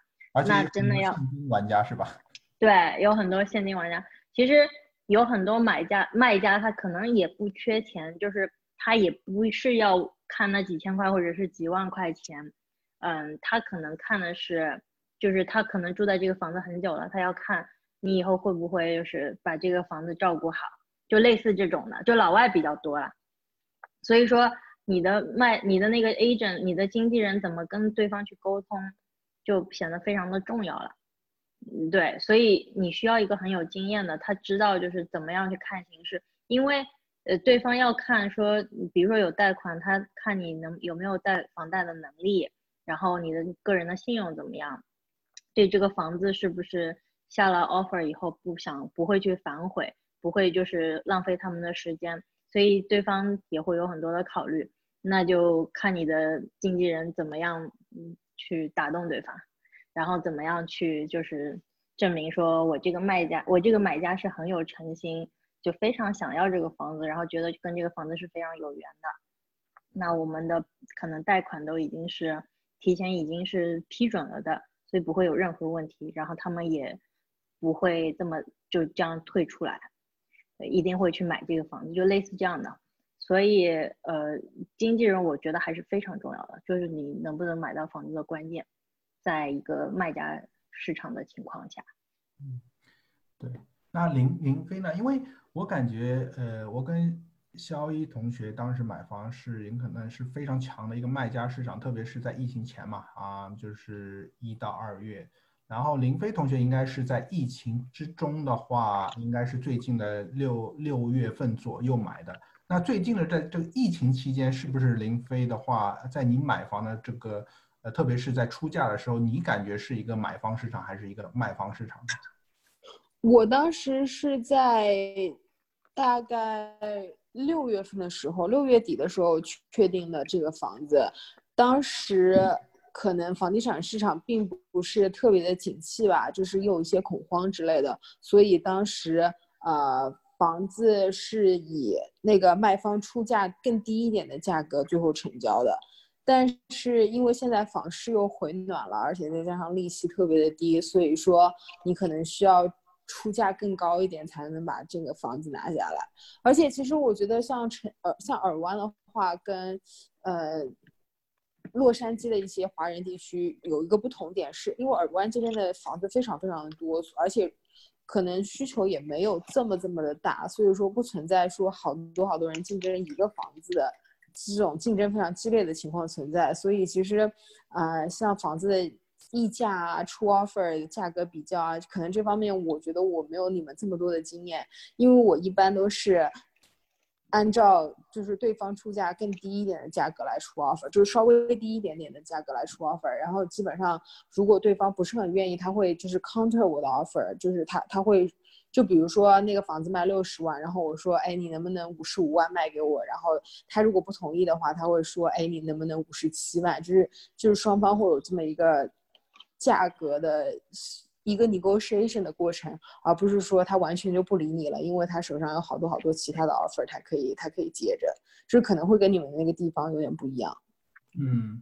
那真的要现金玩家是吧？对，有很多现金玩家。其实有很多买家卖家，他可能也不缺钱，就是他也不是要看那几千块或者是几万块钱，嗯，他可能看的是，就是他可能住在这个房子很久了，他要看。你以后会不会就是把这个房子照顾好？就类似这种的，就老外比较多了。所以说，你的卖你的那个 agent，你的经纪人怎么跟对方去沟通，就显得非常的重要了。嗯，对，所以你需要一个很有经验的，他知道就是怎么样去看形势，因为呃，对方要看说，比如说有贷款，他看你能有没有贷房贷的能力，然后你的个人的信用怎么样，对这个房子是不是。下了 offer 以后不想不会去反悔，不会就是浪费他们的时间，所以对方也会有很多的考虑，那就看你的经纪人怎么样，去打动对方，然后怎么样去就是证明说我这个卖家，我这个买家是很有诚心，就非常想要这个房子，然后觉得跟这个房子是非常有缘的，那我们的可能贷款都已经是提前已经是批准了的，所以不会有任何问题，然后他们也。不会这么就这样退出来，一定会去买这个房子，就类似这样的。所以，呃，经纪人我觉得还是非常重要的，就是你能不能买到房子的关键，在一个卖家市场的情况下。嗯，对。那林林飞呢？因为我感觉，呃，我跟肖一同学当时买房是有可能是非常强的一个卖家市场，特别是在疫情前嘛，啊，就是一到二月。然后林飞同学应该是在疫情之中的话，应该是最近的六六月份左右买的。那最近的在这个疫情期间，是不是林飞的话，在你买房的这个呃，特别是在出价的时候，你感觉是一个买方市场还是一个卖方市场？我当时是在大概六月份的时候，六月底的时候确定的这个房子，当时。可能房地产市场并不是特别的景气吧，就是又有一些恐慌之类的，所以当时呃房子是以那个卖方出价更低一点的价格最后成交的。但是因为现在房市又回暖了，而且再加上利息特别的低，所以说你可能需要出价更高一点才能把这个房子拿下来。而且其实我觉得像成呃像尔湾的话跟呃。洛杉矶的一些华人地区有一个不同点，是因为尔湾这边的房子非常非常的多，而且可能需求也没有这么这么的大，所以说不存在说好多好多人竞争一个房子的这种竞争非常激烈的情况存在。所以其实，呃，像房子的溢价啊、出 offer、价格比较啊，可能这方面我觉得我没有你们这么多的经验，因为我一般都是按照就是对方出价更低一点的价格来出 offer，就是稍微低一点点的价格来出 offer，然后基本上如果对方不是很愿意，他会就是 counter 我的 offer，就是他他会。就比如说那个房子卖六十万，然后我说，哎，你能不能五十五万卖给我？然后他如果不同意的话，他会说，哎，你能不能五十七万？就是就是双方会有这么一个价格的一个 negotiation 的过程，而不是说他完全就不理你了，因为他手上有好多好多其他的 offer，他可以他可以接着，就可能会跟你们那个地方有点不一样。嗯，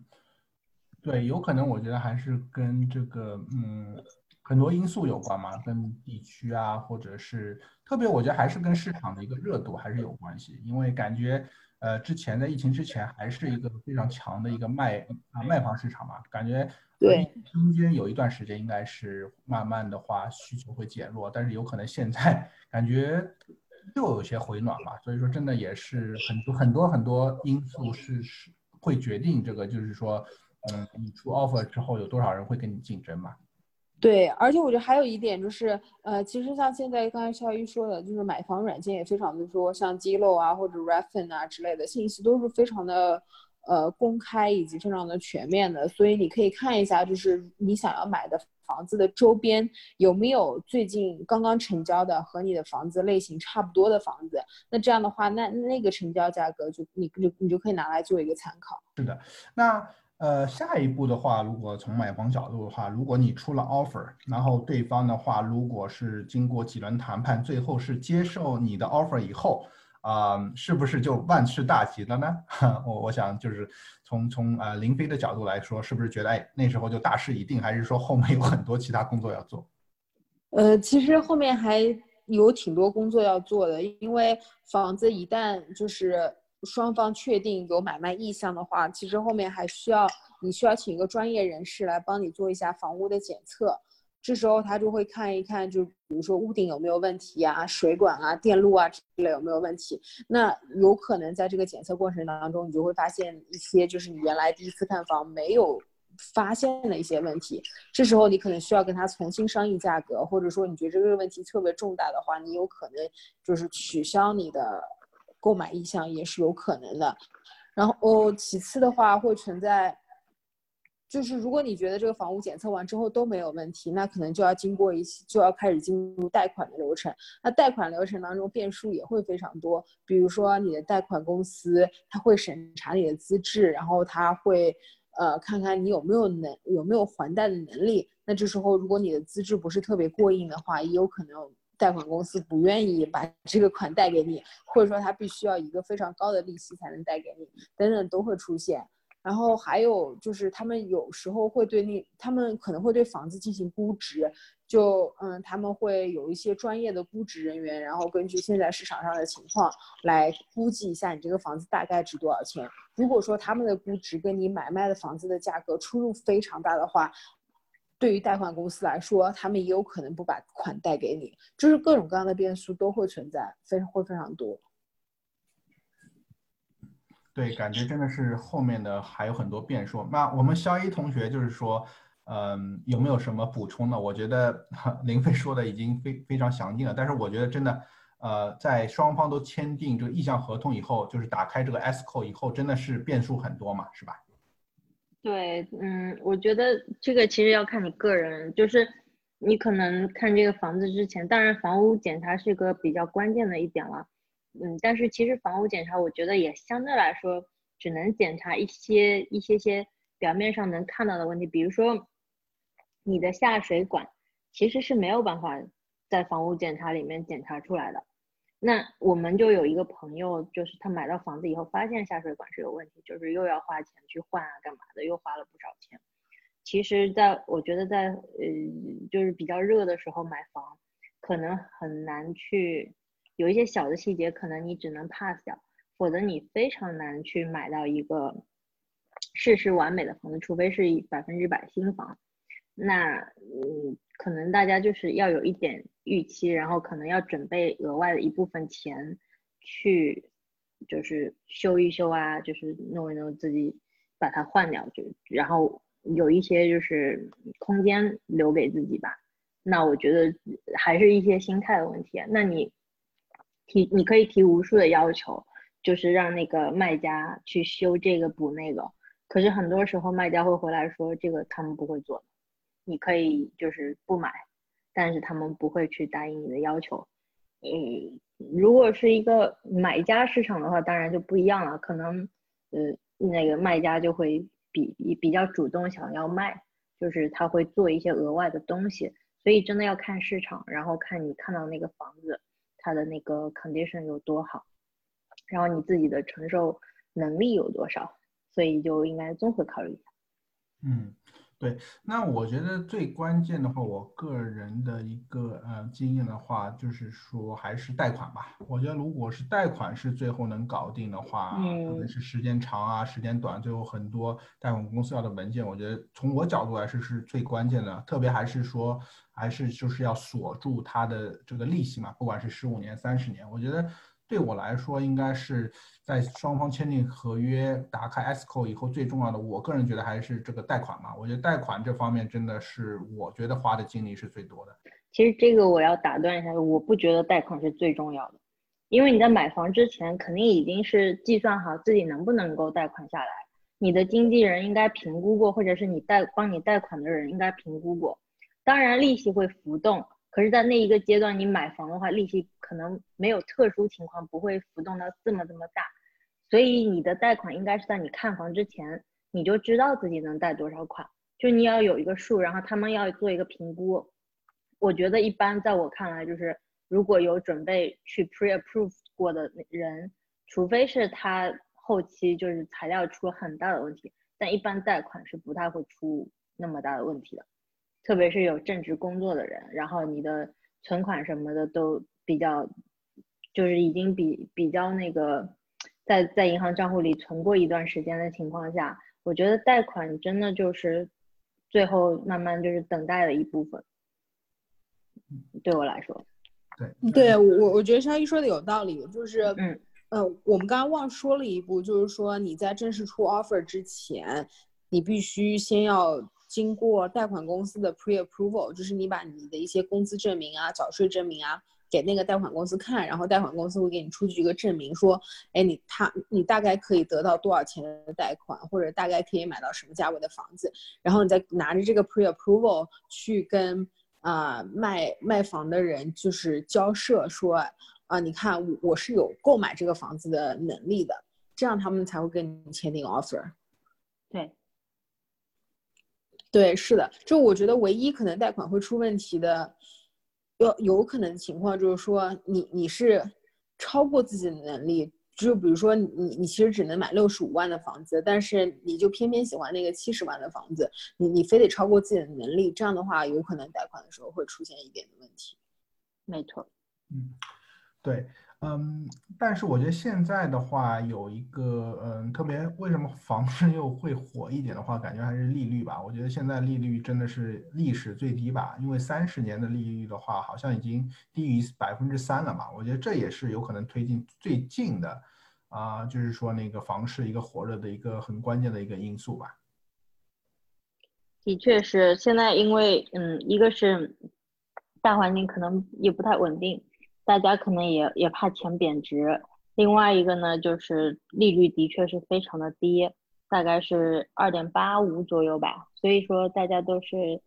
对，有可能我觉得还是跟这个嗯。很多因素有关嘛，跟地区啊，或者是特别，我觉得还是跟市场的一个热度还是有关系。因为感觉，呃，之前在疫情之前还是一个非常强的一个卖啊卖房市场嘛，感觉对中间有一段时间应该是慢慢的话需求会减弱，但是有可能现在感觉又有些回暖嘛。所以说，真的也是很多很多很多因素是是会决定这个，就是说，嗯，你出 offer 之后有多少人会跟你竞争嘛。对，而且我觉得还有一点就是，呃，其实像现在刚才肖一说的，就是买房软件也非常的多，像积录啊或者 Refin 啊之类的信息都是非常的，呃，公开以及非常的全面的，所以你可以看一下，就是你想要买的房子的周边有没有最近刚刚成交的和你的房子类型差不多的房子，那这样的话，那那个成交价格就你就你就可以拿来做一个参考。是的，那。呃，下一步的话，如果从买房角度的话，如果你出了 offer，然后对方的话，如果是经过几轮谈判，最后是接受你的 offer 以后，啊，是不是就万事大吉了呢？我我想就是从从呃林飞的角度来说，是不是觉得哎那时候就大势已定，还是说后面有很多其他工作要做？呃，其实后面还有挺多工作要做的，因为房子一旦就是。双方确定有买卖意向的话，其实后面还需要你需要请一个专业人士来帮你做一下房屋的检测。这时候他就会看一看，就比如说屋顶有没有问题啊，水管啊、电路啊之类有没有问题。那有可能在这个检测过程当中，你就会发现一些就是你原来第一次看房没有发现的一些问题。这时候你可能需要跟他重新商议价格，或者说你觉得这个问题特别重大的话，你有可能就是取消你的。购买意向也是有可能的，然后哦，其次的话会存在，就是如果你觉得这个房屋检测完之后都没有问题，那可能就要经过一些，就要开始进入贷款的流程。那贷款流程当中变数也会非常多，比如说你的贷款公司他会审查你的资质，然后他会呃看看你有没有能有没有还贷的能力。那这时候如果你的资质不是特别过硬的话，也有可能。贷款公司不愿意把 这个款贷给你，或者说他必须要一个非常高的利息才能贷给你，等等都会出现。然后还有就是他们有时候会对那他们可能会对房子进行估值，就嗯他们会有一些专业的估值人员，然后根据现在市场上的情况来估计一下你这个房子大概值多少钱。如果说他们的估值跟你买卖的房子的价格出入非常大的话，对于贷款公司来说，他们也有可能不把款贷给你，就是各种各样的变数都会存在，非常会非常多。对，感觉真的是后面的还有很多变数。那我们肖一同学就是说，嗯，有没有什么补充呢？我觉得 林飞说的已经非非常详尽了，但是我觉得真的，呃，在双方都签订这个意向合同以后，就是打开这个 Sco 以后，真的是变数很多嘛，是吧？对，嗯，我觉得这个其实要看你个人，就是你可能看这个房子之前，当然房屋检查是个比较关键的一点了，嗯，但是其实房屋检查我觉得也相对来说只能检查一些一些些表面上能看到的问题，比如说你的下水管其实是没有办法在房屋检查里面检查出来的。那我们就有一个朋友，就是他买到房子以后，发现下水管是有问题，就是又要花钱去换啊，干嘛的，又花了不少钱。其实，在我觉得，在呃，就是比较热的时候买房，可能很难去有一些小的细节，可能你只能 pass 掉，否则你非常难去买到一个事事完美的房子，除非是百分之百新房。那嗯，可能大家就是要有一点预期，然后可能要准备额外的一部分钱去，就是修一修啊，就是弄一弄自己把它换掉，就然后有一些就是空间留给自己吧。那我觉得还是一些心态的问题。那你提你可以提无数的要求，就是让那个卖家去修这个补那个。可是很多时候卖家会回来说这个他们不会做，你可以就是不买，但是他们不会去答应你的要求。嗯，如果是一个买家市场的话，当然就不一样了，可能呃那个卖家就会比比较主动想要卖，就是他会做一些额外的东西。所以真的要看市场，然后看你看到那个房子，它的那个 condition 有多好，然后你自己的承受能力有多少，所以就应该综合考虑一下。嗯。对，那我觉得最关键的话，我个人的一个呃经验的话，就是说还是贷款吧。我觉得如果是贷款是最后能搞定的话，可能是时间长啊，时间短，最后很多贷款公司要的文件，我觉得从我角度来说是最关键的。特别还是说，还是就是要锁住它的这个利息嘛，不管是十五年、三十年，我觉得。对我来说，应该是在双方签订合约、打开 escrow 以后，最重要的，我个人觉得还是这个贷款嘛。我觉得贷款这方面真的是，我觉得花的精力是最多的。其实这个我要打断一下，我不觉得贷款是最重要的，因为你在买房之前肯定已经是计算好自己能不能够贷款下来，你的经纪人应该评估过，或者是你贷帮你贷款的人应该评估过。当然，利息会浮动。可是，在那一个阶段，你买房的话，利息可能没有特殊情况不会浮动到这么这么大，所以你的贷款应该是在你看房之前，你就知道自己能贷多少款，就你要有一个数，然后他们要做一个评估。我觉得一般，在我看来，就是如果有准备去 pre-approve 过的人，除非是他后期就是材料出了很大的问题，但一般贷款是不太会出那么大的问题的。特别是有正职工作的人，然后你的存款什么的都比较，就是已经比比较那个，在在银行账户里存过一段时间的情况下，我觉得贷款真的就是最后慢慢就是等待的一部分。对我来说，对，对我我觉得沙一说的有道理，就是嗯呃，我们刚刚忘说了一步，就是说你在正式出 offer 之前，你必须先要。经过贷款公司的 pre-approval，就是你把你的一些工资证明啊、缴税证明啊给那个贷款公司看，然后贷款公司会给你出具一个证明，说，哎，你他你大概可以得到多少钱的贷款，或者大概可以买到什么价位的房子，然后你再拿着这个 pre-approval 去跟啊卖卖房的人就是交涉，说，啊，你看我是有购买这个房子的能力的，这样他们才会跟你签订 offer。对。对，是的，就我觉得唯一可能贷款会出问题的，有有可能情况就是说，你你是超过自己的能力，就比如说你你其实只能买六十五万的房子，但是你就偏偏喜欢那个七十万的房子，你你非得超过自己的能力，这样的话有可能贷款的时候会出现一点的问题。没错，嗯，对。嗯，但是我觉得现在的话有一个，嗯，特别为什么房市又会火一点的话，感觉还是利率吧。我觉得现在利率真的是历史最低吧，因为三十年的利率的话，好像已经低于百分之三了嘛。我觉得这也是有可能推进最近的，啊，就是说那个房市一个火热的一个很关键的一个因素吧。的确是，现在因为，嗯，一个是大环境可能也不太稳定。大家可能也也怕钱贬值，另外一个呢，就是利率的确是非常的低，大概是二点八五左右吧。所以说大家都是，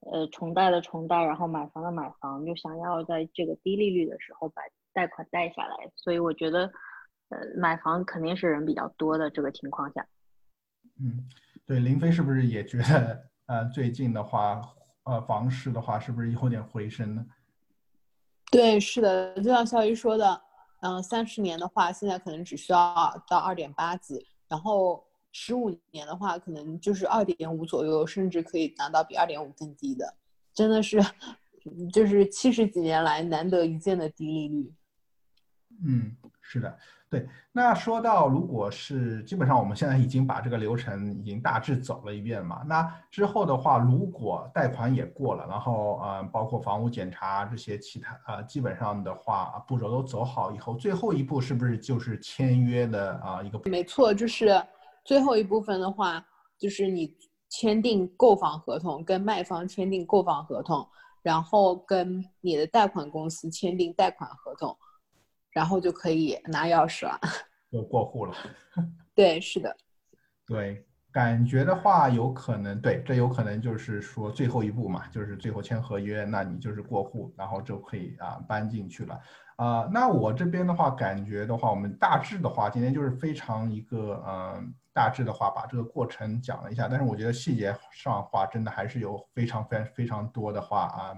呃，重贷的重贷，然后买房的买房，就想要在这个低利率的时候把贷款贷下来。所以我觉得，呃，买房肯定是人比较多的这个情况下。嗯，对，林飞是不是也觉得，呃，最近的话，呃，房市的话是不是有点回升呢？对，是的，就像肖一说的，嗯，三十年的话，现在可能只需要到二点八几，然后十五年的话，可能就是二点五左右，甚至可以达到比二点五更低的，真的是，就是七十几年来难得一见的低利率。嗯，是的。对，那说到如果是基本上我们现在已经把这个流程已经大致走了一遍嘛，那之后的话，如果贷款也过了，然后呃，包括房屋检查这些其他呃，基本上的话步骤都走好以后，最后一步是不是就是签约的啊一个？没错，就是最后一部分的话，就是你签订购房合同，跟卖方签订购房合同，然后跟你的贷款公司签订贷款合同，然后就可以拿钥匙了，就过户了。对，是的，对。感觉的话，有可能对，这有可能就是说最后一步嘛，就是最后签合约，那你就是过户，然后就可以啊搬进去了。啊，那我这边的话，感觉的话，我们大致的话，今天就是非常一个嗯，大致的话把这个过程讲了一下，但是我觉得细节上话，真的还是有非常非常非常多的话啊。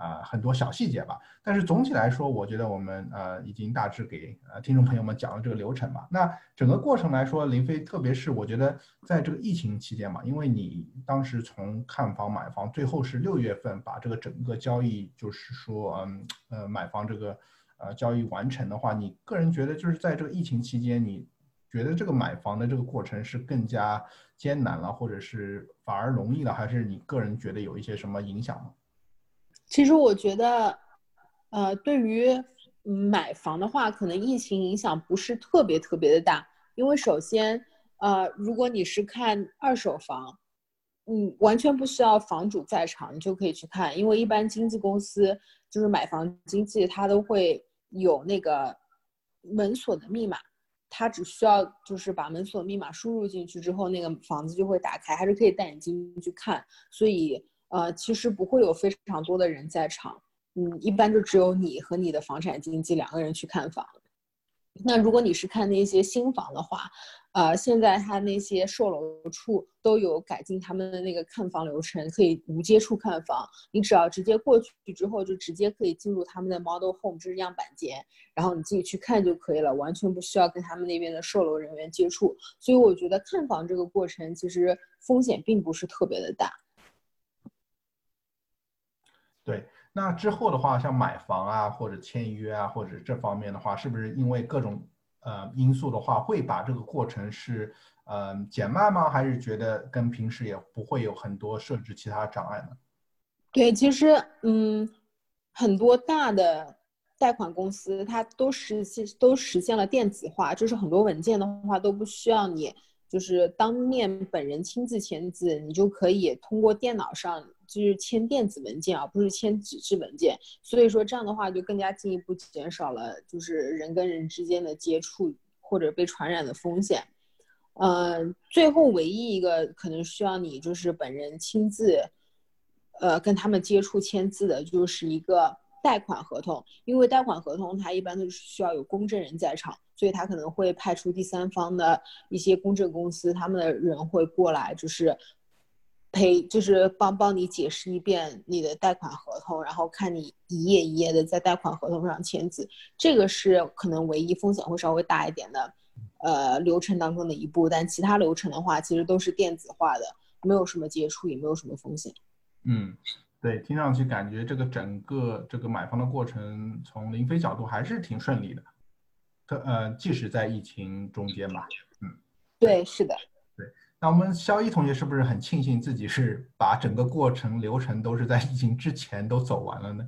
啊，很多小细节吧，但是总体来说，我觉得我们呃已经大致给呃听众朋友们讲了这个流程吧。那整个过程来说，林飞，特别是我觉得在这个疫情期间嘛，因为你当时从看房买房，最后是六月份把这个整个交易，就是说嗯呃买房这个呃交易完成的话，你个人觉得就是在这个疫情期间，你觉得这个买房的这个过程是更加艰难了，或者是反而容易了，还是你个人觉得有一些什么影响吗？其实我觉得，呃，对于买房的话，可能疫情影响不是特别特别的大。因为首先，呃，如果你是看二手房，嗯，完全不需要房主在场，你就可以去看。因为一般经纪公司就是买房经纪，他都会有那个门锁的密码，他只需要就是把门锁密码输入进去之后，那个房子就会打开，还是可以带你进去看。所以。呃，其实不会有非常多的人在场，嗯，一般就只有你和你的房产经纪两个人去看房。那如果你是看那些新房的话，呃，现在他那些售楼处都有改进他们的那个看房流程，可以无接触看房，你只要直接过去之后，就直接可以进入他们的 model home，就是样板间，然后你自己去看就可以了，完全不需要跟他们那边的售楼人员接触。所以我觉得看房这个过程其实风险并不是特别的大。对，那之后的话，像买房啊，或者签约啊，或者这方面的话，是不是因为各种呃因素的话，会把这个过程是呃减慢吗？还是觉得跟平时也不会有很多设置其他障碍呢？对，其实嗯，很多大的贷款公司它都实现都实现了电子化，就是很多文件的话都不需要你就是当面本人亲自签字，你就可以通过电脑上。就是签电子文件而不是签纸质文件，所以说这样的话就更加进一步减少了就是人跟人之间的接触或者被传染的风险。嗯，最后唯一一个可能需要你就是本人亲自，呃，跟他们接触签字的，就是一个贷款合同，因为贷款合同它一般都是需要有公证人在场，所以他可能会派出第三方的一些公证公司，他们的人会过来，就是。陪就是帮帮你解释一遍你的贷款合同，然后看你一页一页的在贷款合同上签字，这个是可能唯一风险会稍微大一点的，呃，流程当中的一步。但其他流程的话，其实都是电子化的，没有什么接触，也没有什么风险。嗯，对，听上去感觉这个整个这个买房的过程，从林飞角度还是挺顺利的，特呃，即使在疫情中间吧。嗯，对，是的。对那我们肖一同学是不是很庆幸自己是把整个过程流程都是在疫情之前都走完了呢？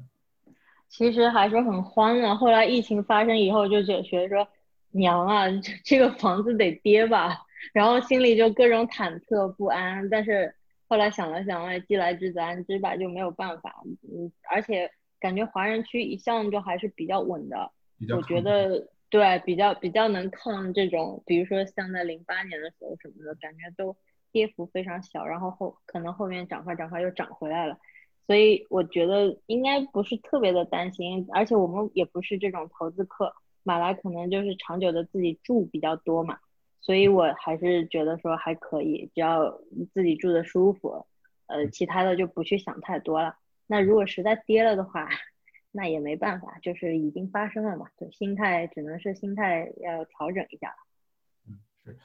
其实还是很慌的。后来疫情发生以后，就觉觉得说，娘啊，这个房子得跌吧，然后心里就各种忐忑不安。但是后来想了想，哎，既来之则安之吧，就没有办法。嗯，而且感觉华人区一向就还是比较稳的，我觉得。对，比较比较能抗这种，比如说像在零八年的时候什么的，感觉都跌幅非常小，然后后可能后面涨快涨快又涨回来了，所以我觉得应该不是特别的担心，而且我们也不是这种投资客，买来可能就是长久的自己住比较多嘛，所以我还是觉得说还可以，只要自己住的舒服，呃，其他的就不去想太多了。那如果实在跌了的话，那也没办法，就是已经发生了嘛，就心态只能是心态要调整一下了。嗯，是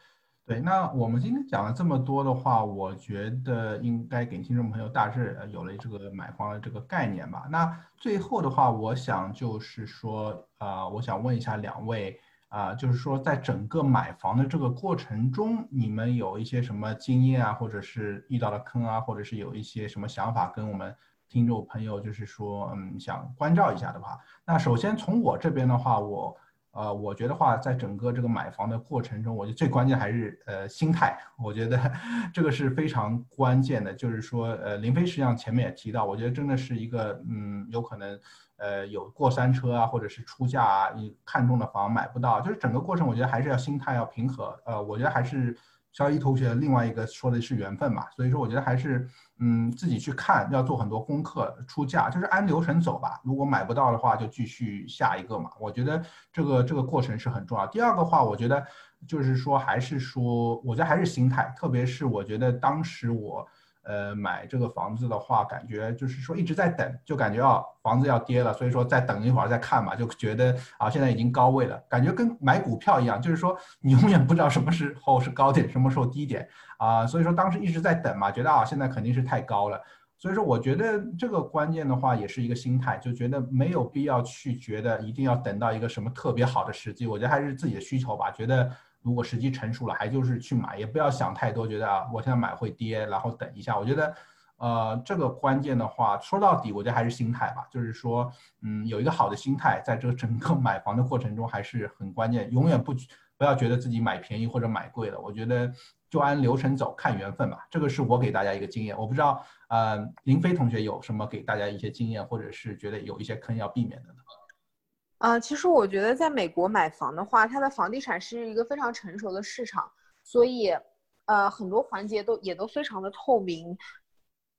对。那我们今天讲了这么多的话，我觉得应该给听众朋友大致有了这个买房的这个概念吧。那最后的话，我想就是说，啊，我想问一下两位，啊，就是说在整个买房的这个过程中，你们有一些什么经验啊，或者是遇到了坑啊，或者是有一些什么想法跟我们。听众朋友，就是说，嗯，想关照一下的话，那首先从我这边的话，我，呃，我觉得话，在整个这个买房的过程中，我觉得最关键还是呃心态。我觉得这个是非常关键的。就是说，呃，林飞实际上前面也提到，我觉得真的是一个，嗯，有可能，呃，有过山车啊，或者是出价啊，你看中的房买不到，就是整个过程，我觉得还是要心态要平和。呃，我觉得还是。肖一同学，另外一个说的是缘分嘛，所以说我觉得还是，嗯，自己去看，要做很多功课，出价就是按流程走吧。如果买不到的话，就继续下一个嘛。我觉得这个这个过程是很重要。第二个话，我觉得就是说，还是说，我觉得还是心态，特别是我觉得当时我。呃，买这个房子的话，感觉就是说一直在等，就感觉啊房子要跌了，所以说再等一会儿再看嘛，就觉得啊现在已经高位了，感觉跟买股票一样，就是说你永远不知道什么时候是高点，什么时候低点啊，所以说当时一直在等嘛，觉得啊现在肯定是太高了，所以说我觉得这个关键的话也是一个心态，就觉得没有必要去觉得一定要等到一个什么特别好的时机，我觉得还是自己的需求吧，觉得。如果时机成熟了，还就是去买，也不要想太多，觉得啊，我现在买会跌，然后等一下。我觉得，呃，这个关键的话，说到底，我觉得还是心态吧。就是说，嗯，有一个好的心态，在这个整个买房的过程中还是很关键。永远不不要觉得自己买便宜或者买贵了。我觉得就按流程走，看缘分吧。这个是我给大家一个经验。我不知道，呃，林飞同学有什么给大家一些经验，或者是觉得有一些坑要避免的呢？啊，其实我觉得在美国买房的话，它的房地产是一个非常成熟的市场，所以，呃，很多环节都也都非常的透明。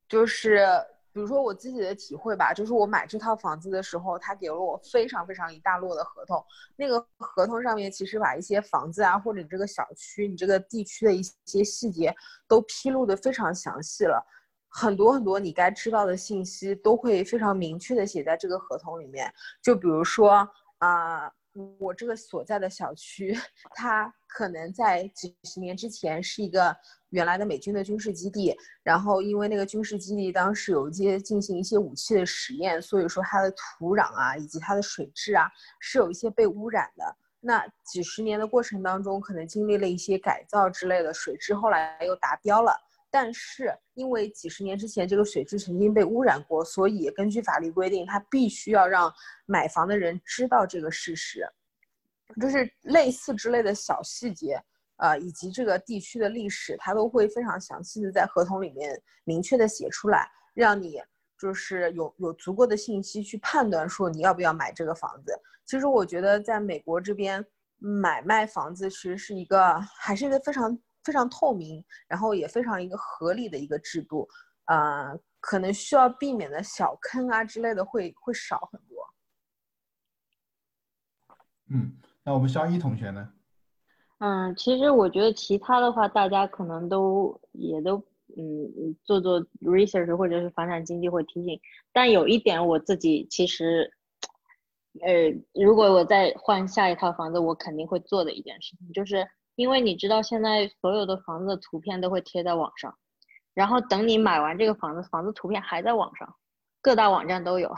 就是比如说我自己的体会吧，就是我买这套房子的时候，他给了我非常非常一大摞的合同，那个合同上面其实把一些房子啊，或者你这个小区、你这个地区的一些细节都披露的非常详细了。很多很多你该知道的信息都会非常明确的写在这个合同里面。就比如说啊，我这个所在的小区，它可能在几十年之前是一个原来的美军的军事基地，然后因为那个军事基地当时有一些进行一些武器的实验，所以说它的土壤啊以及它的水质啊是有一些被污染的。那几十年的过程当中，可能经历了一些改造之类的，水质后来又达标了。但是，因为几十年之前这个水质曾经被污染过，所以根据法律规定，他必须要让买房的人知道这个事实。就是类似之类的小细节，呃，以及这个地区的历史，他都会非常详细的在合同里面明确的写出来，让你就是有有足够的信息去判断说你要不要买这个房子。其实我觉得在美国这边买卖房子其实是一个还是一个非常。非常透明，然后也非常一个合理的一个制度，呃，可能需要避免的小坑啊之类的会会少很多。嗯，那我们肖一同学呢？嗯，其实我觉得其他的话，大家可能都也都嗯做做 research 或者是房产经济会提醒，但有一点我自己其实，呃，如果我再换下一套房子，我肯定会做的一件事情就是。因为你知道，现在所有的房子的图片都会贴在网上，然后等你买完这个房子，房子图片还在网上，各大网站都有，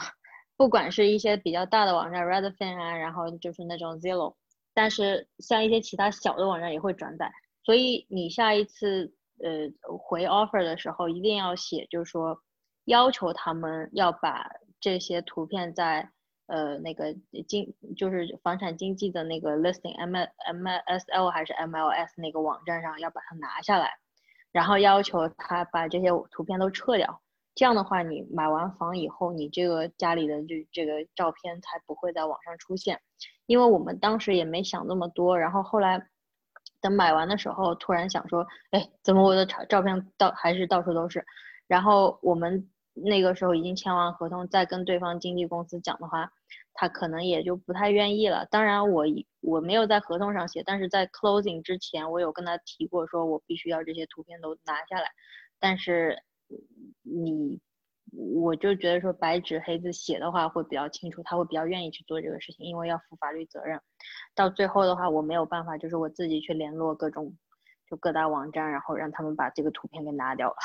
不管是一些比较大的网站，Redfin 啊，然后就是那种 Zillow，但是像一些其他小的网站也会转载，所以你下一次呃回 offer 的时候，一定要写，就是说要求他们要把这些图片在。呃，那个经就是房产经纪的那个 listing M M S L 还是 M L S 那个网站上要把它拿下来，然后要求他把这些图片都撤掉。这样的话，你买完房以后，你这个家里的这这个照片才不会在网上出现。因为我们当时也没想那么多，然后后来等买完的时候，突然想说，哎，怎么我的照照片到还是到处都是？然后我们。那个时候已经签完合同，再跟对方经纪公司讲的话，他可能也就不太愿意了。当然，我我没有在合同上写，但是在 closing 之前，我有跟他提过，说我必须要这些图片都拿下来。但是你，我就觉得说白纸黑字写的话会比较清楚，他会比较愿意去做这个事情，因为要负法律责任。到最后的话，我没有办法，就是我自己去联络各种就各大网站，然后让他们把这个图片给拿掉了。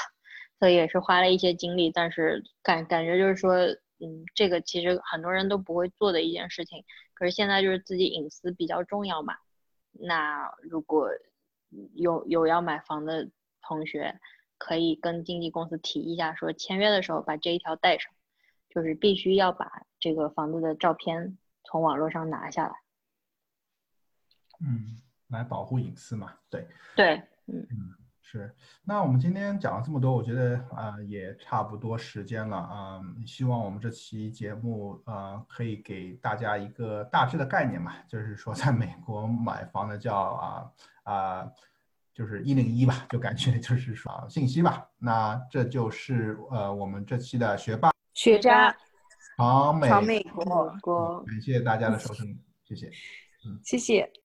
所以也是花了一些精力，但是感感觉就是说，嗯，这个其实很多人都不会做的一件事情。可是现在就是自己隐私比较重要嘛。那如果有有要买房的同学，可以跟经纪公司提一下，说签约的时候把这一条带上，就是必须要把这个房子的照片从网络上拿下来。嗯，来保护隐私嘛，对，对，嗯，是。那我们今天讲了这么多，我觉得啊、也差不多时间了啊、希望我们这期节目啊、可以给大家一个大致的概念嘛，就是说在美国买房的叫啊啊、就是一零一吧，就感觉就是说啊信息吧。那这就是呃我们这期的学霸学渣好美闯美国，国感谢大家的收听，谢谢。嗯谢谢。